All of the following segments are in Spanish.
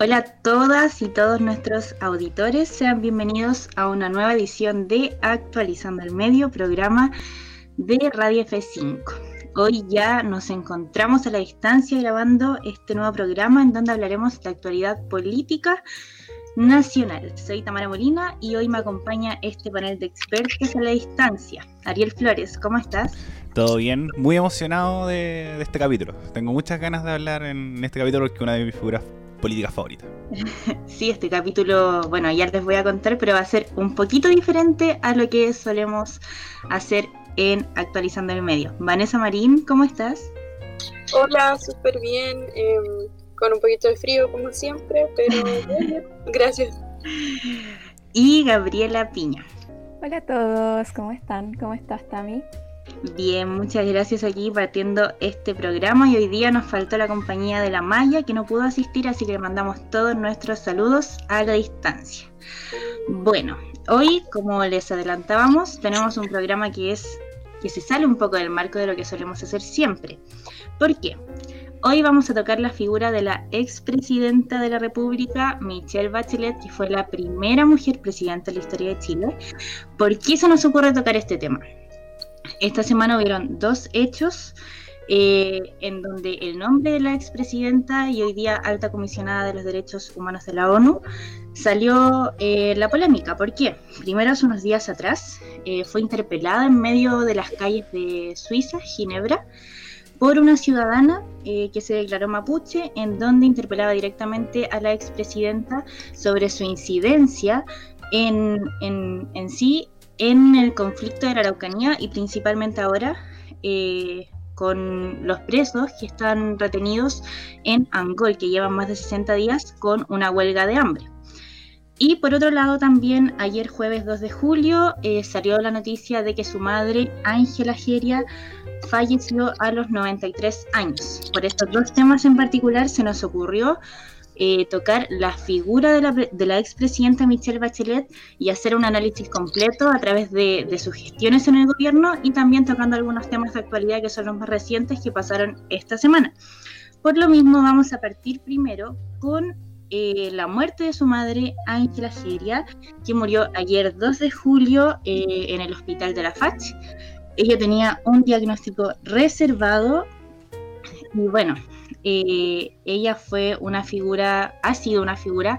Hola a todas y todos nuestros auditores, sean bienvenidos a una nueva edición de Actualizando el Medio, programa de Radio F5. Hoy ya nos encontramos a la distancia grabando este nuevo programa en donde hablaremos de actualidad política nacional. Soy Tamara Molina y hoy me acompaña este panel de expertos a la distancia. Ariel Flores, ¿cómo estás? Todo bien, muy emocionado de, de este capítulo. Tengo muchas ganas de hablar en este capítulo porque una de mis figuras política favorita. Sí, este capítulo, bueno, ya les voy a contar, pero va a ser un poquito diferente a lo que solemos hacer en Actualizando el Medio. Vanessa Marín, ¿cómo estás? Hola, súper bien, em, con un poquito de frío como siempre, pero gracias. Y Gabriela Piña. Hola a todos, ¿cómo están? ¿Cómo estás, Tami? Bien, muchas gracias aquí partiendo este programa y hoy día nos faltó la compañía de la Maya que no pudo asistir, así que le mandamos todos nuestros saludos a la distancia. Bueno, hoy, como les adelantábamos, tenemos un programa que es que se sale un poco del marco de lo que solemos hacer siempre. ¿Por qué? Hoy vamos a tocar la figura de la expresidenta de la República, Michelle Bachelet, que fue la primera mujer presidenta de la historia de Chile. ¿Por qué se nos ocurre tocar este tema? Esta semana hubieron dos hechos eh, en donde el nombre de la expresidenta y hoy día alta comisionada de los derechos humanos de la ONU salió eh, la polémica. ¿Por qué? Primero, hace unos días atrás, eh, fue interpelada en medio de las calles de Suiza, Ginebra, por una ciudadana que se declaró mapuche, en donde interpelaba directamente a la expresidenta sobre su incidencia en, en, en sí en el conflicto de la Araucanía y principalmente ahora eh, con los presos que están retenidos en Angol, que llevan más de 60 días con una huelga de hambre. Y por otro lado también ayer jueves 2 de julio eh, salió la noticia de que su madre, Ángela Geria, falleció a los 93 años. Por estos dos temas en particular se nos ocurrió eh, tocar la figura de la, de la expresidenta Michelle Bachelet y hacer un análisis completo a través de, sus gestiones en el gobierno y también tocando algunos temas de actualidad que son los más recientes que pasaron esta semana. Por lo mismo, vamos a partir primero con eh, la muerte de su madre, Ángela Geria, que murió ayer 2 de julio eh, en el hospital de la FACH. Ella tenía un diagnóstico reservado y bueno, eh, ella fue una figura, ha sido una figura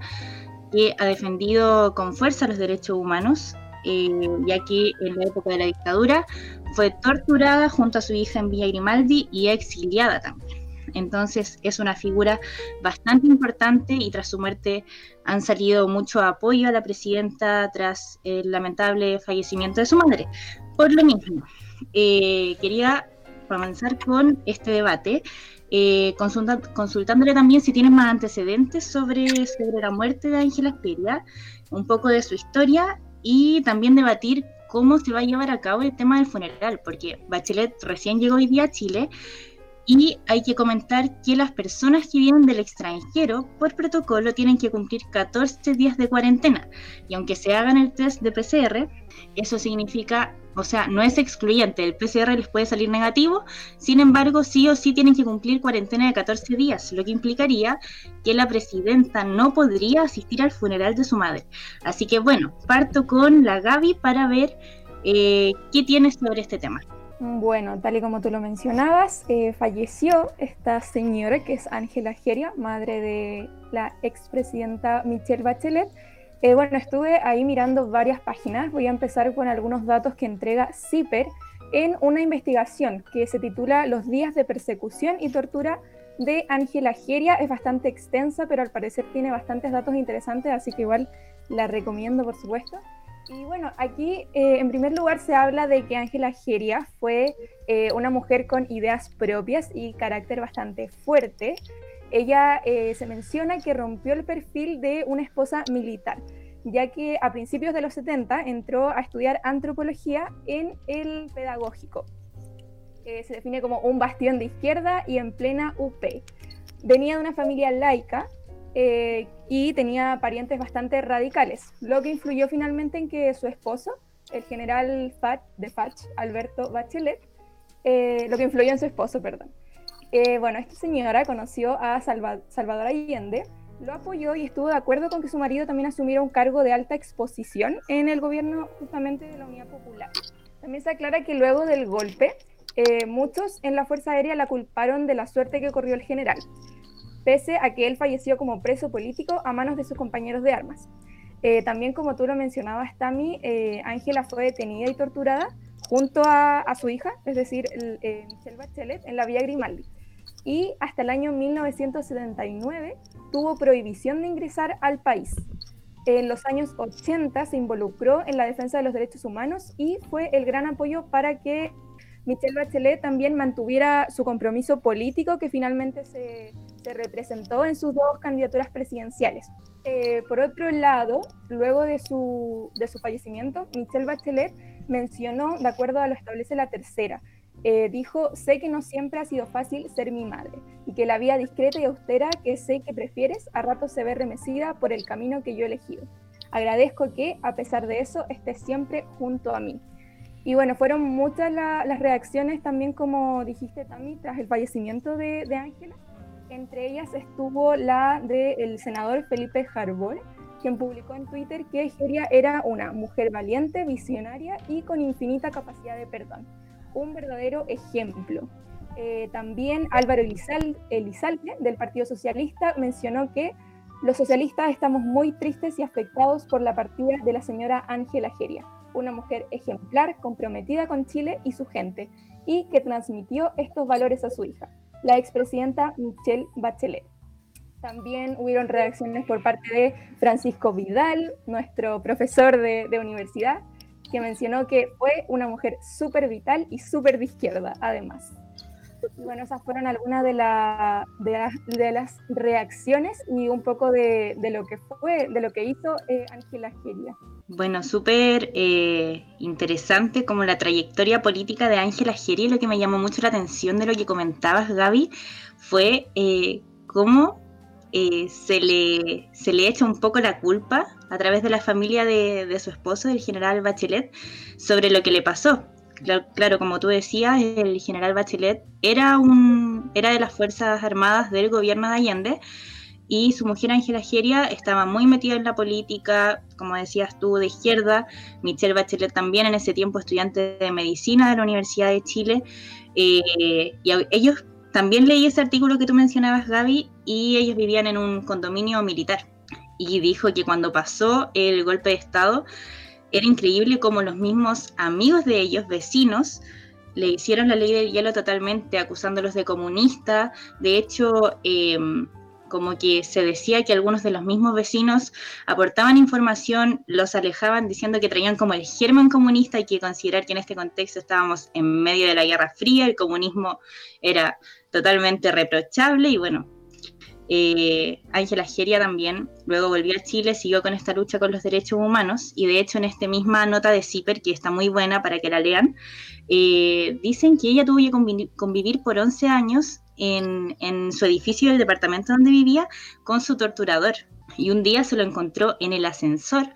que ha defendido con fuerza los derechos humanos, eh, ya que en la época de la dictadura fue torturada junto a su hija en Villa Grimaldi y exiliada también. Entonces es una figura bastante importante y tras su muerte han salido mucho apoyo a la presidenta tras el lamentable fallecimiento de su madre. Por lo mismo, eh, quería comenzar con este debate eh, consultándole también si tienen más antecedentes sobre, sobre la muerte de Ángela Esperia, un poco de su historia y también debatir cómo se va a llevar a cabo el tema del funeral, porque Bachelet recién llegó hoy día a Chile y hay que comentar que las personas que vienen del extranjero, por protocolo, tienen que cumplir 14 días de cuarentena. Y aunque se hagan el test de PCR, eso significa, o sea, no es excluyente, el PCR les puede salir negativo, sin embargo, sí o sí tienen que cumplir cuarentena de 14 días, lo que implicaría que la presidenta no podría asistir al funeral de su madre. Así que bueno, parto con la Gaby para ver eh, qué tienes sobre este tema. Bueno, tal y como tú lo mencionabas, eh, falleció esta señora que es Ángela Geria, madre de la expresidenta Michelle Bachelet. Eh, bueno, estuve ahí mirando varias páginas. Voy a empezar con algunos datos que entrega CIPER en una investigación que se titula Los días de persecución y tortura de Ángela Geria. Es bastante extensa, pero al parecer tiene bastantes datos interesantes, así que igual la recomiendo, por supuesto. Y bueno, aquí eh, en primer lugar se habla de que Ángela Geria fue eh, una mujer con ideas propias y carácter bastante fuerte. Ella eh, se menciona que rompió el perfil de una esposa militar, ya que a principios de los 70 entró a estudiar antropología en el pedagógico. se define como un bastión de izquierda y en plena UP. Venía de una familia laica eh, y tenía parientes bastante radicales, lo que influyó finalmente en que su esposo, el general Fat, de Fach, Alberto Bachelet, eh, lo que influyó en su esposo, perdón. Eh, bueno, esta señora conoció a Salvador Allende lo apoyó y estuvo de acuerdo con que su marido también asumiera un cargo de alta exposición en el gobierno justamente de la Unidad Popular. También se aclara que luego del golpe, eh, muchos en la Fuerza Aérea la culparon de la suerte que corrió el general, pese a que él falleció como preso político a manos de sus compañeros de armas. Eh, también, como tú lo mencionabas, Tami, eh, Ángela fue detenida y torturada junto a, su hija, es decir, Michelle Bachelet, en la Vía Grimaldi. Y hasta el año 1979 tuvo prohibición de ingresar al país. En los años 80 se involucró en la defensa de los derechos humanos y fue el gran apoyo para que Michelle Bachelet también mantuviera su compromiso político que finalmente se, representó en sus dos candidaturas presidenciales. Eh, por otro lado, luego de su, de su fallecimiento, Michelle Bachelet mencionó, de acuerdo a lo establece la tercera, eh, dijo, sé que no siempre ha sido fácil ser mi madre y que la vida discreta y austera que sé que prefieres a rato se ve remecida por el camino que yo he elegido. Agradezco que, a pesar de eso, estés siempre junto a mí. Y bueno, fueron muchas las reacciones también, como dijiste también, tras el fallecimiento de Ángela. Entre ellas estuvo la del senador Felipe Jarbol, quien publicó en Twitter que Geria era una mujer valiente, visionaria y con infinita capacidad de perdón un verdadero ejemplo. Eh, también Álvaro Elizalde, del Partido Socialista, mencionó que los socialistas estamos muy tristes y afectados por la partida de la señora Ángela Geria, una mujer ejemplar, comprometida con Chile y su gente, y que transmitió estos valores a su hija, la expresidenta Michelle Bachelet. También hubieron reacciones por parte de Francisco Vidal, nuestro profesor de, de universidad, que mencionó que fue una mujer súper vital y súper de izquierda, además. Bueno, esas fueron algunas de, de, las reacciones y un poco de, lo que fue, de lo que hizo eh, Ángela Geria. Bueno, súper eh, interesante como la trayectoria política de Ángela Geria. Lo que me llamó mucho la atención de lo que comentabas, Gaby, fue eh, cómo eh, se, le, se le echa un poco la culpa a través de la familia de, su esposo, el general Bachelet, sobre lo que le pasó. Claro, como tú decías, el general Bachelet era, un, era de las Fuerzas Armadas del gobierno de Allende y su mujer Ángela Geria estaba muy metida en la política, como decías tú, de izquierda. Michelle Bachelet también en ese tiempo estudiante de medicina de la Universidad de Chile. Eh, y ellos también leí ese artículo que tú mencionabas, Gaby, y ellos vivían en un condominio militar. Y dijo que cuando pasó el golpe de Estado, era increíble cómo los mismos amigos de ellos, vecinos, le hicieron la ley del hielo totalmente, acusándolos de comunista. De hecho, em, como que se decía que algunos de los mismos vecinos aportaban información, los alejaban diciendo que traían como el germen comunista, hay que considerar que en este contexto estábamos en medio de la Guerra Fría, el comunismo era totalmente reprochable y bueno, eh, Ángela Geria también, luego volvió a Chile, siguió con esta lucha con los derechos humanos y de hecho en esta misma nota de CIPER, que está muy buena para que la lean, eh, dicen que ella tuvo que convivir por 11 años en, su edificio del departamento donde vivía con su torturador. Y un día se lo encontró en el ascensor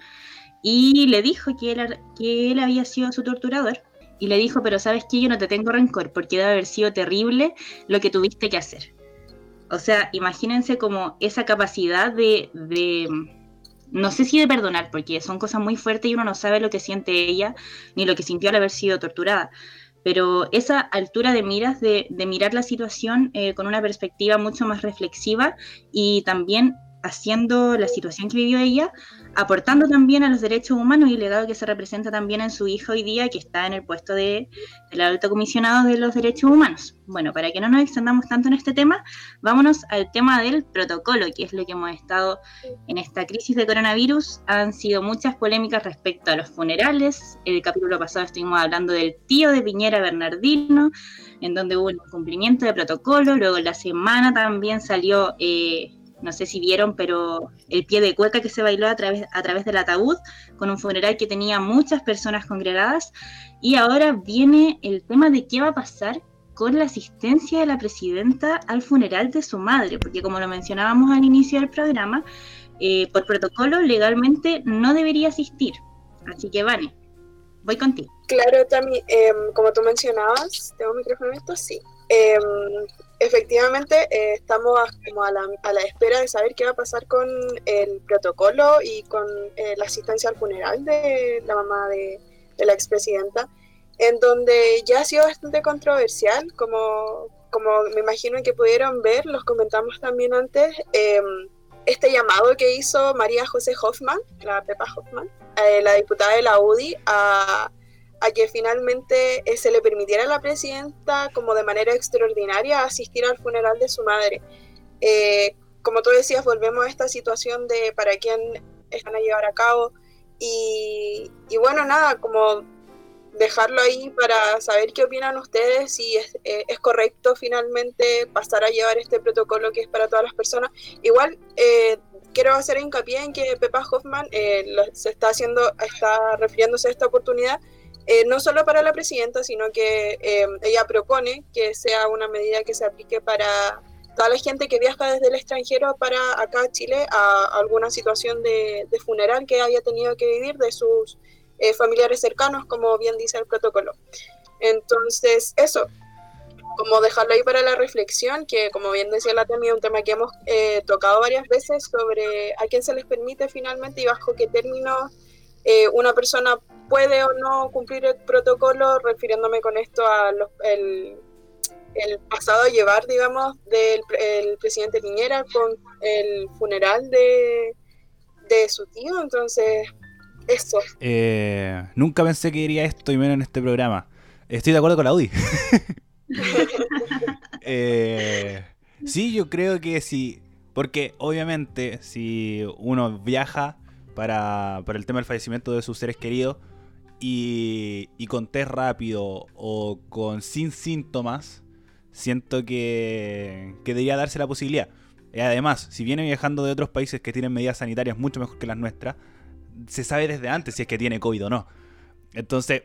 y le dijo que él había sido su torturador. Y le dijo, pero sabes que yo no te tengo rencor porque debe haber sido terrible lo que tuviste que hacer. O sea, imagínense como esa capacidad de, de, no sé si de perdonar, porque son cosas muy fuertes y uno no sabe lo que siente ella ni lo que sintió al haber sido torturada, pero esa altura de miras, de, mirar la situación eh, con una perspectiva mucho más reflexiva y también haciendo la situación que vivió ella, aportando también a los derechos humanos y el legado que se representa también en su hija hoy día, que está en el puesto de, del alto comisionado de los derechos humanos. Bueno, para que no nos extendamos tanto en este tema, vámonos al tema del protocolo, que es lo que hemos estado en esta crisis de coronavirus. Han sido muchas polémicas respecto a los funerales. El capítulo pasado estuvimos hablando del tío de Piñera Bernardino, en donde hubo un cumplimiento de protocolo. Luego la semana también salió... Eh, no sé si vieron, pero el pie de cueca que se bailó a través, del ataúd, con un funeral que tenía muchas personas congregadas. Y ahora viene el tema de qué va a pasar con la asistencia de la presidenta al funeral de su madre, porque como lo mencionábamos al inicio del programa, eh, por protocolo legalmente no debería asistir. Así que, Vane, voy contigo. Claro, también, em, como tú mencionabas, ¿tengo micrófono esto? Sí. Em, efectivamente eh, estamos como a la, a la, espera de saber qué va a pasar con el protocolo y con eh, la asistencia al funeral de la mamá de, de, la expresidenta, en donde ya ha sido bastante controversial, como, como me imagino que pudieron ver, los comentamos también antes, eh, este llamado que hizo María José Hoffman, la Pepa Hoffman, eh, la diputada de la UDI, a a que finalmente eh, se le permitiera a la presidenta, como de manera extraordinaria, asistir al funeral de su madre. Eh, como tú decías, volvemos a esta situación de para quién están a llevar a cabo. Y, bueno, nada, como dejarlo ahí para saber qué opinan ustedes, si es, eh, correcto finalmente pasar a llevar este protocolo que es para todas las personas. Igual quiero hacer hincapié en que Pepa Hoffman se está haciendo, está refiriéndose a esta oportunidad eh, no solo para la presidenta, sino que eh, ella propone que sea una medida que se aplique para toda la gente que viaja desde el extranjero para acá a Chile a alguna situación de, funeral que haya tenido que vivir de sus eh, familiares cercanos, como bien dice el protocolo. Entonces, eso, como dejarlo ahí para la reflexión, que como bien decía la Temi, un tema que hemos tocado varias veces sobre a quién se les permite finalmente y bajo qué términos una persona puede o no cumplir el protocolo, refiriéndome con esto a el, pasado a llevar, digamos, del el presidente Piñera con el funeral de, de su tío. Entonces, eso. Eh, nunca pensé que diría esto y menos en este programa. Estoy de acuerdo con la UDI. eh, sí, yo creo que sí. Porque obviamente si uno viaja para, para el tema del fallecimiento de sus seres queridos, y, con test rápido o con sin síntomas, siento que, que debería darse la posibilidad. Y además, si viene viajando de otros países que tienen medidas sanitarias mucho mejor que las nuestras, se sabe desde antes si es que tiene COVID o no. Entonces,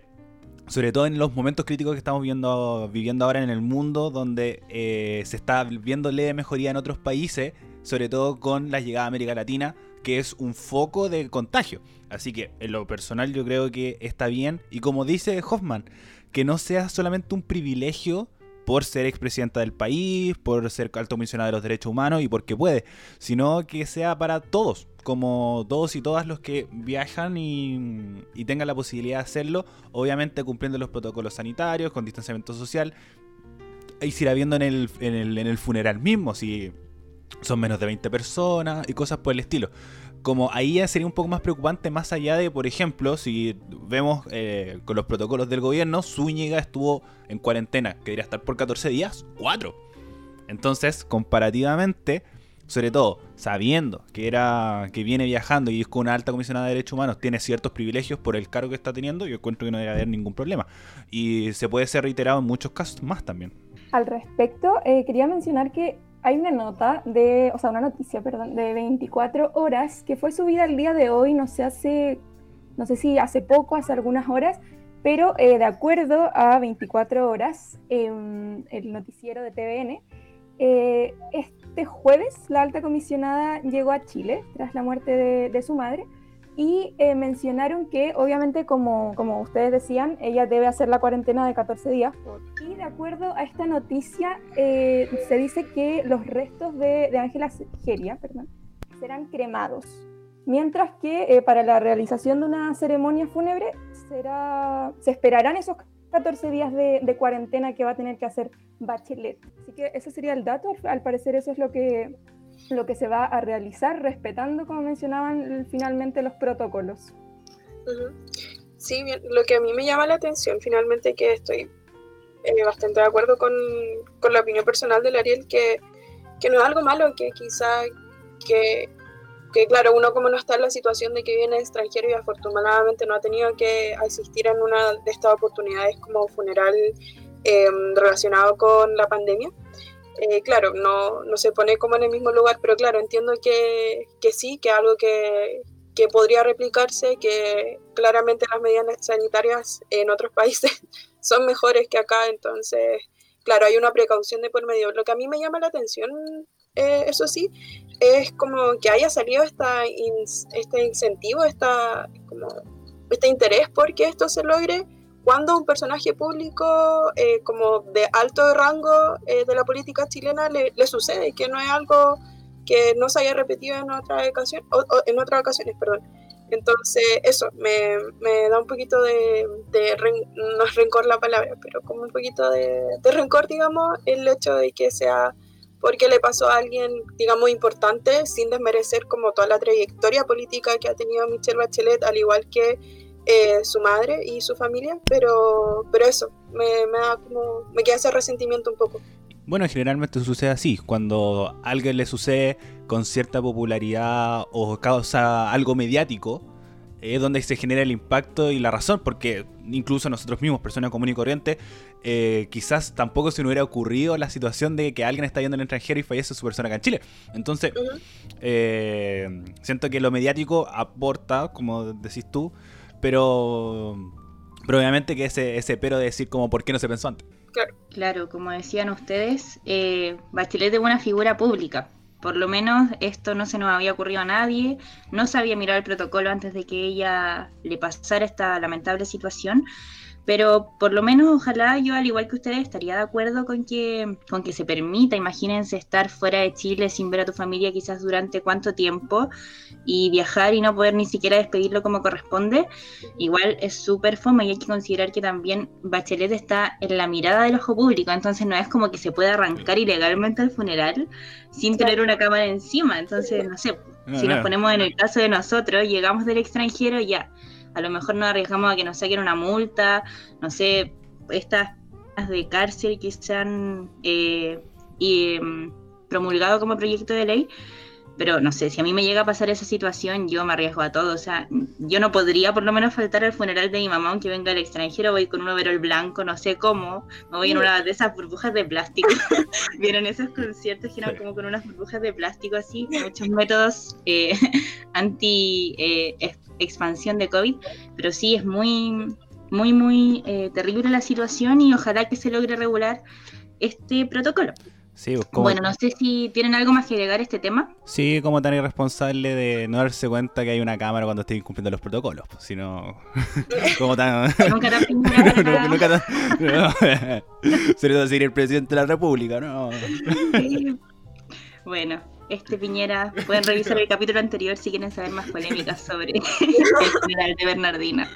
sobre todo en los momentos críticos que estamos viendo, viviendo ahora en el mundo, donde eh, se está viendo leve mejoría en otros países, sobre todo con la llegada a América Latina, que es un foco de contagio. Así que en lo personal yo creo que está bien. Y como dice Hoffman, que no sea solamente un privilegio por ser expresidenta del país, por ser alto comisionada de los derechos humanos y porque puede, sino que sea para todos, como todos y todas los que viajan y, tengan la posibilidad de hacerlo, obviamente cumpliendo los protocolos sanitarios, con distanciamiento social, y se irá viendo en el funeral mismo, si son menos de 20 personas y cosas por el estilo. Como ahí ya sería un poco más preocupante, más allá de, por ejemplo, si vemos eh, con los protocolos del gobierno, Zúñiga estuvo en cuarentena, que debería estar por 14 días, 4. Entonces, comparativamente, sobre todo sabiendo que era que viene viajando y es con una alta comisionada de derechos humanos, tiene ciertos privilegios por el cargo que está teniendo, yo encuentro que no debe haber ningún problema. Y se puede ser reiterado en muchos casos más también. Al respecto, eh, quería mencionar que hay una nota de, o sea, una noticia, perdón, de 24 horas que fue subida el día de hoy, no sé, hace, no sé si hace poco, hace algunas horas, pero eh, de acuerdo a 24 horas, el noticiero de TVN, eh, este jueves la alta comisionada llegó a Chile tras la muerte de su madre y eh, mencionaron que obviamente como, como ustedes decían, ella debe hacer la cuarentena de 14 días. Y de acuerdo a esta noticia eh, se dice que los restos de Ángela Geria perdón, serán cremados, mientras que eh, para la realización de una ceremonia fúnebre será, se esperarán esos 14 días de, de, cuarentena que va a tener que hacer Bachelet. Así que ese sería el dato, al parecer eso es lo que lo que se va a realizar respetando, como mencionaban finalmente, los protocolos. Sí, lo que a mí me llama la atención finalmente que estoy eh, bastante de acuerdo con, con, la opinión personal del Ariel, que, que, no es algo malo, que quizá que, que, claro, uno como no está en la situación de que viene extranjero y afortunadamente no ha tenido que asistir en una de estas oportunidades como funeral eh, relacionado con la pandemia, eh, claro, no, no, se pone como en el mismo lugar, pero claro, entiendo que, que sí, que algo que, que, podría replicarse, que claramente las medidas sanitarias en otros países son mejores que acá, entonces, claro, hay una precaución de por medio. Lo que a mí me llama la atención, eh, eso sí, es como que haya salido esta este incentivo, esta, como, este interés por que esto se logre cuando un personaje público eh, como de alto rango eh, de la política chilena le, le, sucede, que no es algo que no se haya repetido en otra ocasión, o, en otras ocasiones, perdón. Entonces, eso, me, me da un poquito de, de no es rencor la palabra, pero como un poquito de, de rencor, digamos, el hecho de que sea porque le pasó a alguien, digamos, importante, sin desmerecer como toda la trayectoria política que ha tenido Michelle Bachelet, al igual que eh, su madre y su familia, pero, pero eso, me, me, da como, me queda ese resentimiento un poco. Bueno, generalmente sucede así, cuando a alguien le sucede con cierta popularidad o causa algo mediático, es donde se genera el impacto y la razón, porque incluso nosotros mismos, personas comunes y corrientes, eh, quizás tampoco se nos hubiera ocurrido la situación de que alguien está yendo al extranjero y fallece su persona acá en Chile. Entonces, eh, siento que lo mediático aporta, como decís tú, pero, pero obviamente que ese, ese pero de decir como por qué no se pensó antes. Claro, claro como decían ustedes, eh, Bachelet es una figura pública. Por lo menos esto no se nos había ocurrido a nadie, no sabía mirar el protocolo antes de que ella le pasara esta lamentable situación. Pero por lo menos ojalá yo, al igual que ustedes, estaría de acuerdo con que, con que se permita, imagínense estar fuera de Chile sin ver a tu familia quizás durante cuánto tiempo y viajar y no poder ni siquiera despedirlo como corresponde, igual es súper fome y hay que considerar que también Bachelet está en la mirada del ojo público, entonces no es como que se pueda arrancar ilegalmente al funeral sin tener una cámara encima, entonces no sé, si nos ponemos en el caso de nosotros, llegamos del extranjero ya a lo mejor nos arriesgamos a que nos saquen una multa, no sé, estas de cárcel que se han eh, em, promulgado como proyecto de ley, pero no sé, si a mí me llega a pasar esa situación, yo me arriesgo a todo. O sea, yo no podría por lo menos faltar al funeral de mi mamá, aunque venga del extranjero, voy con un overol blanco, no sé cómo, me voy en una de esas burbujas de plástico. Vieron esos conciertos que eran como con unas burbujas de plástico así, muchos métodos eh, anti eh, expansión de COVID, pero sí es muy, muy, muy eh, terrible la situación y ojalá que se logre regular este protocolo. Sí, pues, Bueno, no sé si tienen algo más que agregar a este tema. Sí, como tan irresponsable de no darse cuenta que hay una cámara cuando esté incumpliendo los protocolos, pues, sino como tan... nunca tan nunca tan... No. decir el presidente de la República, ¿no? Bueno, este Piñera, pueden revisar el capítulo anterior si quieren saber más polémicas sobre el general de Bernardina.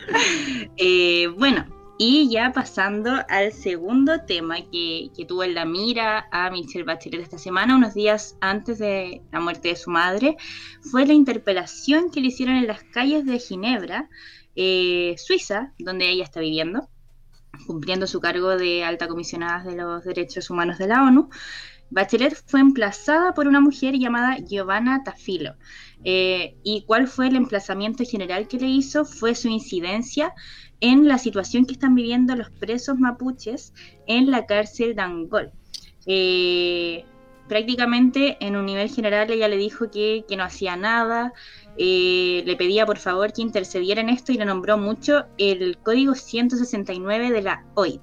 Eh, bueno, y ya pasando al segundo tema que, que, tuvo en la mira a Michelle Bachelet esta semana, unos días antes de la muerte de su madre, fue la interpelación que le hicieron en las calles de Ginebra, eh, Suiza, donde ella está viviendo, cumpliendo su cargo de alta comisionada de los derechos humanos de la ONU. Bachelet fue emplazada por una mujer llamada Giovanna Tafilo. Eh, ¿Y cuál fue el emplazamiento general que le hizo? Fue su incidencia en la situación que están viviendo los presos mapuches en la cárcel de Angol. Eh, prácticamente en un nivel general ella le dijo que, no hacía nada, eh, le pedía por favor que intercediera en esto y le nombró mucho el código 169 de la OIT.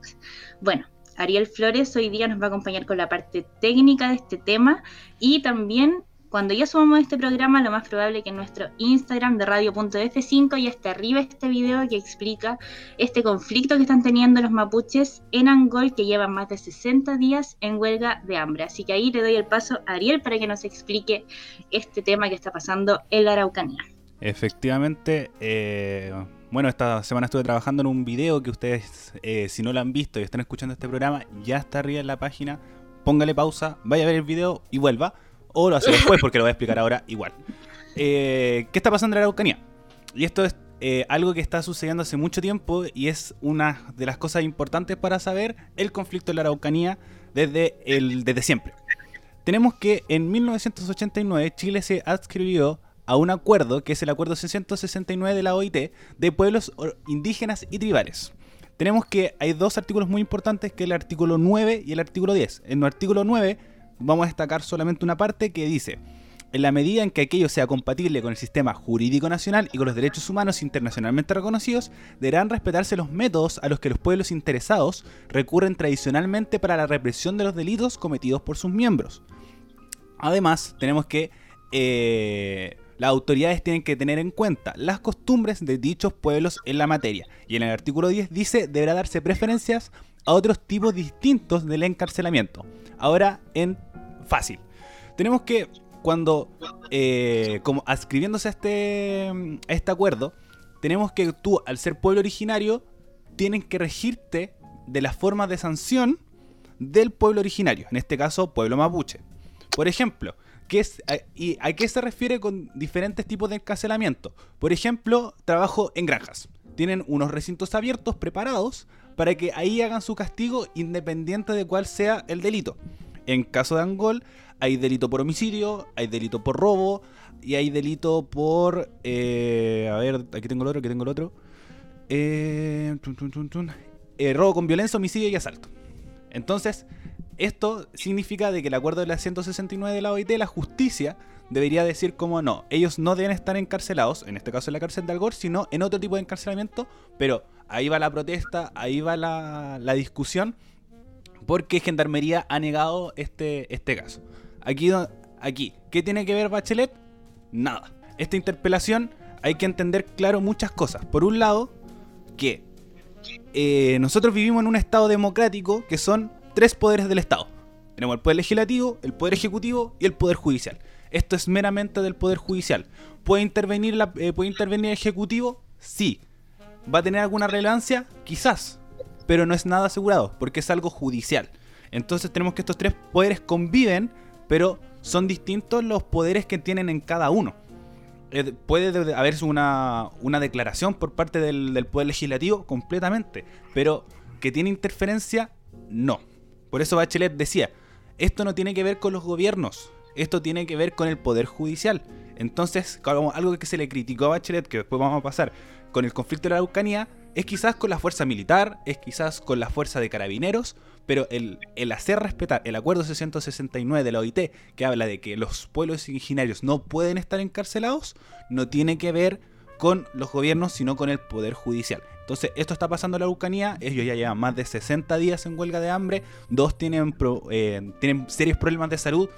Bueno, Ariel Flores hoy día nos va a acompañar con la parte técnica de este tema y también cuando ya subamos este programa, lo más probable que en nuestro Instagram de radio.f5 ya esté arriba este video que explica este conflicto que están teniendo los mapuches en Angol, que llevan más de 60 días en huelga de hambre. Así que ahí le doy el paso a Ariel para que nos explique este tema que está pasando en la Araucanía. Efectivamente, eh, bueno, esta semana estuve trabajando en un video que ustedes, eh, si no lo han visto y están escuchando este programa, ya está arriba en la página. Póngale pausa, vaya a ver el video y vuelva. O lo hace después porque lo voy a explicar ahora igual. Eh, ¿Qué está pasando en la Araucanía? Y esto es eh, algo que está sucediendo hace mucho tiempo y es una de las cosas importantes para saber el conflicto en la Araucanía desde, el, desde siempre. Tenemos que en 1989 Chile se adscribió a un acuerdo, que es el acuerdo 669 de la OIT, de pueblos indígenas y tribales. Tenemos que hay dos artículos muy importantes, que es el artículo 9 y el artículo 10. En el artículo 9 vamos a destacar solamente una parte que dice, en la medida en que aquello sea compatible con el sistema jurídico nacional y con los derechos humanos internacionalmente reconocidos, deberán respetarse los métodos a los que los pueblos interesados recurren tradicionalmente para la represión de los delitos cometidos por sus miembros. Además, tenemos que eh, las autoridades tienen que tener en cuenta las costumbres de dichos pueblos en la materia. Y en el artículo 10 dice, deberá darse preferencias a otros tipos distintos del encarcelamiento. Ahora, en fácil. Tenemos que, cuando, eh, como adscribiéndose a este, a este acuerdo, tenemos que tú, al ser pueblo originario, tienen que regirte de las formas de sanción del pueblo originario, en este caso pueblo mapuche. Por ejemplo, ¿qué es, y ¿a qué se refiere con diferentes tipos de encarcelamiento? Por ejemplo, trabajo en granjas. Tienen unos recintos abiertos preparados para que ahí hagan su castigo independiente de cuál sea el delito. En caso de Angol, hay delito por homicidio, hay delito por robo y hay delito por. Eh, a ver, aquí tengo el otro, aquí tengo el otro. Eh, eh, robo con violencia, homicidio y asalto. Entonces, esto significa de que el acuerdo de la 169 de la OIT, la justicia, debería decir como no, ellos no deben estar encarcelados, en este caso en la cárcel de Algor, sino en otro tipo de encarcelamiento, pero ahí va la protesta, ahí va la, discusión, porque Gendarmería ha negado este, este caso. Aquí, aquí, ¿qué tiene que ver Bachelet? Nada. Esta interpelación hay que entender claro muchas cosas. Por un lado, que eh, nosotros vivimos en un Estado democrático que son tres poderes del Estado. Tenemos el poder legislativo, el poder ejecutivo y el poder judicial. Esto es meramente del poder judicial. ¿Puede intervenir, la, eh, ¿puede intervenir el ejecutivo? Sí. ¿Va a tener alguna relevancia? Quizás. Pero no es nada asegurado, porque es algo judicial. Entonces tenemos que estos tres poderes conviven, pero son distintos los poderes que tienen en cada uno. Eh, puede haber una, una declaración por parte del, Poder Legislativo completamente, pero que tiene interferencia, no. Por eso Bachelet decía, esto no tiene que ver con los gobiernos, esto tiene que ver con el Poder Judicial. Entonces, algo que se le criticó a Bachelet, que después vamos a pasar con el conflicto de la Araucanía, es quizás con la fuerza militar, es quizás con la fuerza de carabineros, pero el, hacer respetar el acuerdo 669 de la OIT, que habla de que los pueblos originarios no pueden estar encarcelados, no tiene que ver con los gobiernos, sino con el poder judicial. Entonces, esto está pasando en la Araucanía, ellos ya llevan más de 60 días en huelga de hambre, dos tienen, eh, tienen serios problemas de salud,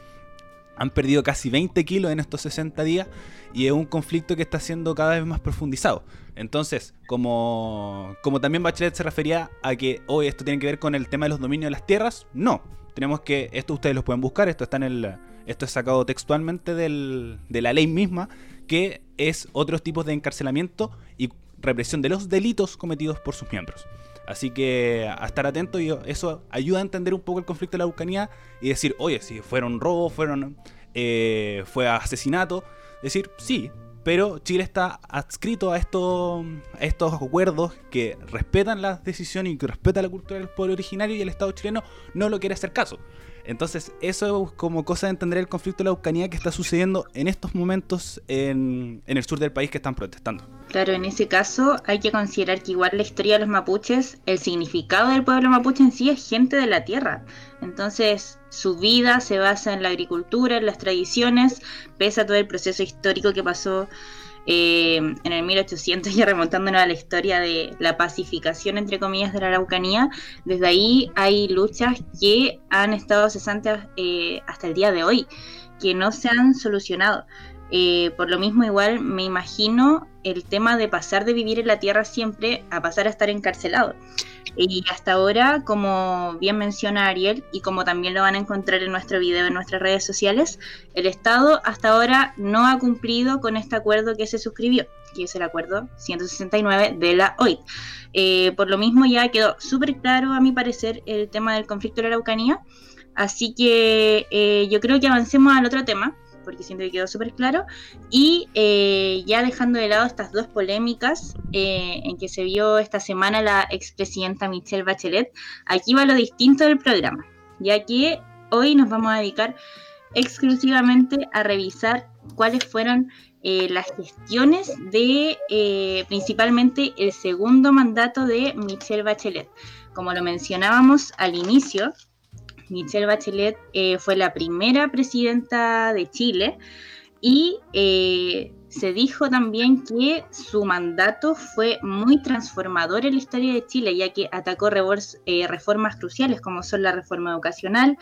han perdido casi 20 kilos en estos 60 días y es un conflicto que está siendo cada vez más profundizado. Entonces, como, como también Bachelet se refería a que hoy esto tiene que ver con el tema de los dominios de las tierras, no. Tenemos que, esto ustedes lo pueden buscar, esto está en el, esto es sacado textualmente de la ley misma, que es otros tipos de encarcelamiento y represión de los delitos cometidos por sus miembros. Así que a estar atento y eso ayuda a entender un poco el conflicto de la Ucrania y decir, oye, si fueron robos, fueron, eh, fue asesinato, decir, sí, pero Chile está adscrito a estos, estos acuerdos que respetan las decisiones y que respetan la cultura del pueblo originario y el Estado chileno no lo quiere hacer caso. Entonces, eso es como cosa de entender el conflicto de la Eucanía que está sucediendo en estos momentos en, en, el sur del país que están protestando. Claro, en ese caso hay que considerar que igual la historia de los mapuches, el significado del pueblo mapuche en sí es gente de la tierra. Entonces, su vida se basa en la agricultura, en las tradiciones, pese a todo el proceso histórico que pasó eh, en el 1800, ya remontándonos a la historia de la pacificación, entre comillas, de la Araucanía, desde ahí hay luchas que han estado cesantes eh, hasta el día de hoy, que no se han solucionado. Eh, por lo mismo, igual me imagino el tema de pasar de vivir en la tierra siempre a pasar a estar encarcelado. Y hasta ahora, como bien menciona Ariel, y como también lo van a encontrar en nuestro video en nuestras redes sociales, el Estado hasta ahora no ha cumplido con este acuerdo que se suscribió, que es el acuerdo 169 de la OIT. Eh, por lo mismo ya quedó súper claro, a mi parecer, el tema del conflicto de la Araucanía. Así que eh, yo creo que avancemos al otro tema, porque siento que quedó súper claro. Y eh, ya dejando de lado estas dos polémicas eh, en que se vio esta semana la expresidenta Michelle Bachelet, aquí va lo distinto del programa, ya que hoy nos vamos a dedicar exclusivamente a revisar cuáles fueron eh, las gestiones de principalmente el segundo mandato de Michelle Bachelet. Como lo mencionábamos al inicio, Michelle Bachelet eh, fue la primera presidenta de Chile y eh, se dijo también que su mandato fue muy transformador en la historia de Chile, ya que atacó eh, reformas cruciales como son la reforma educacional,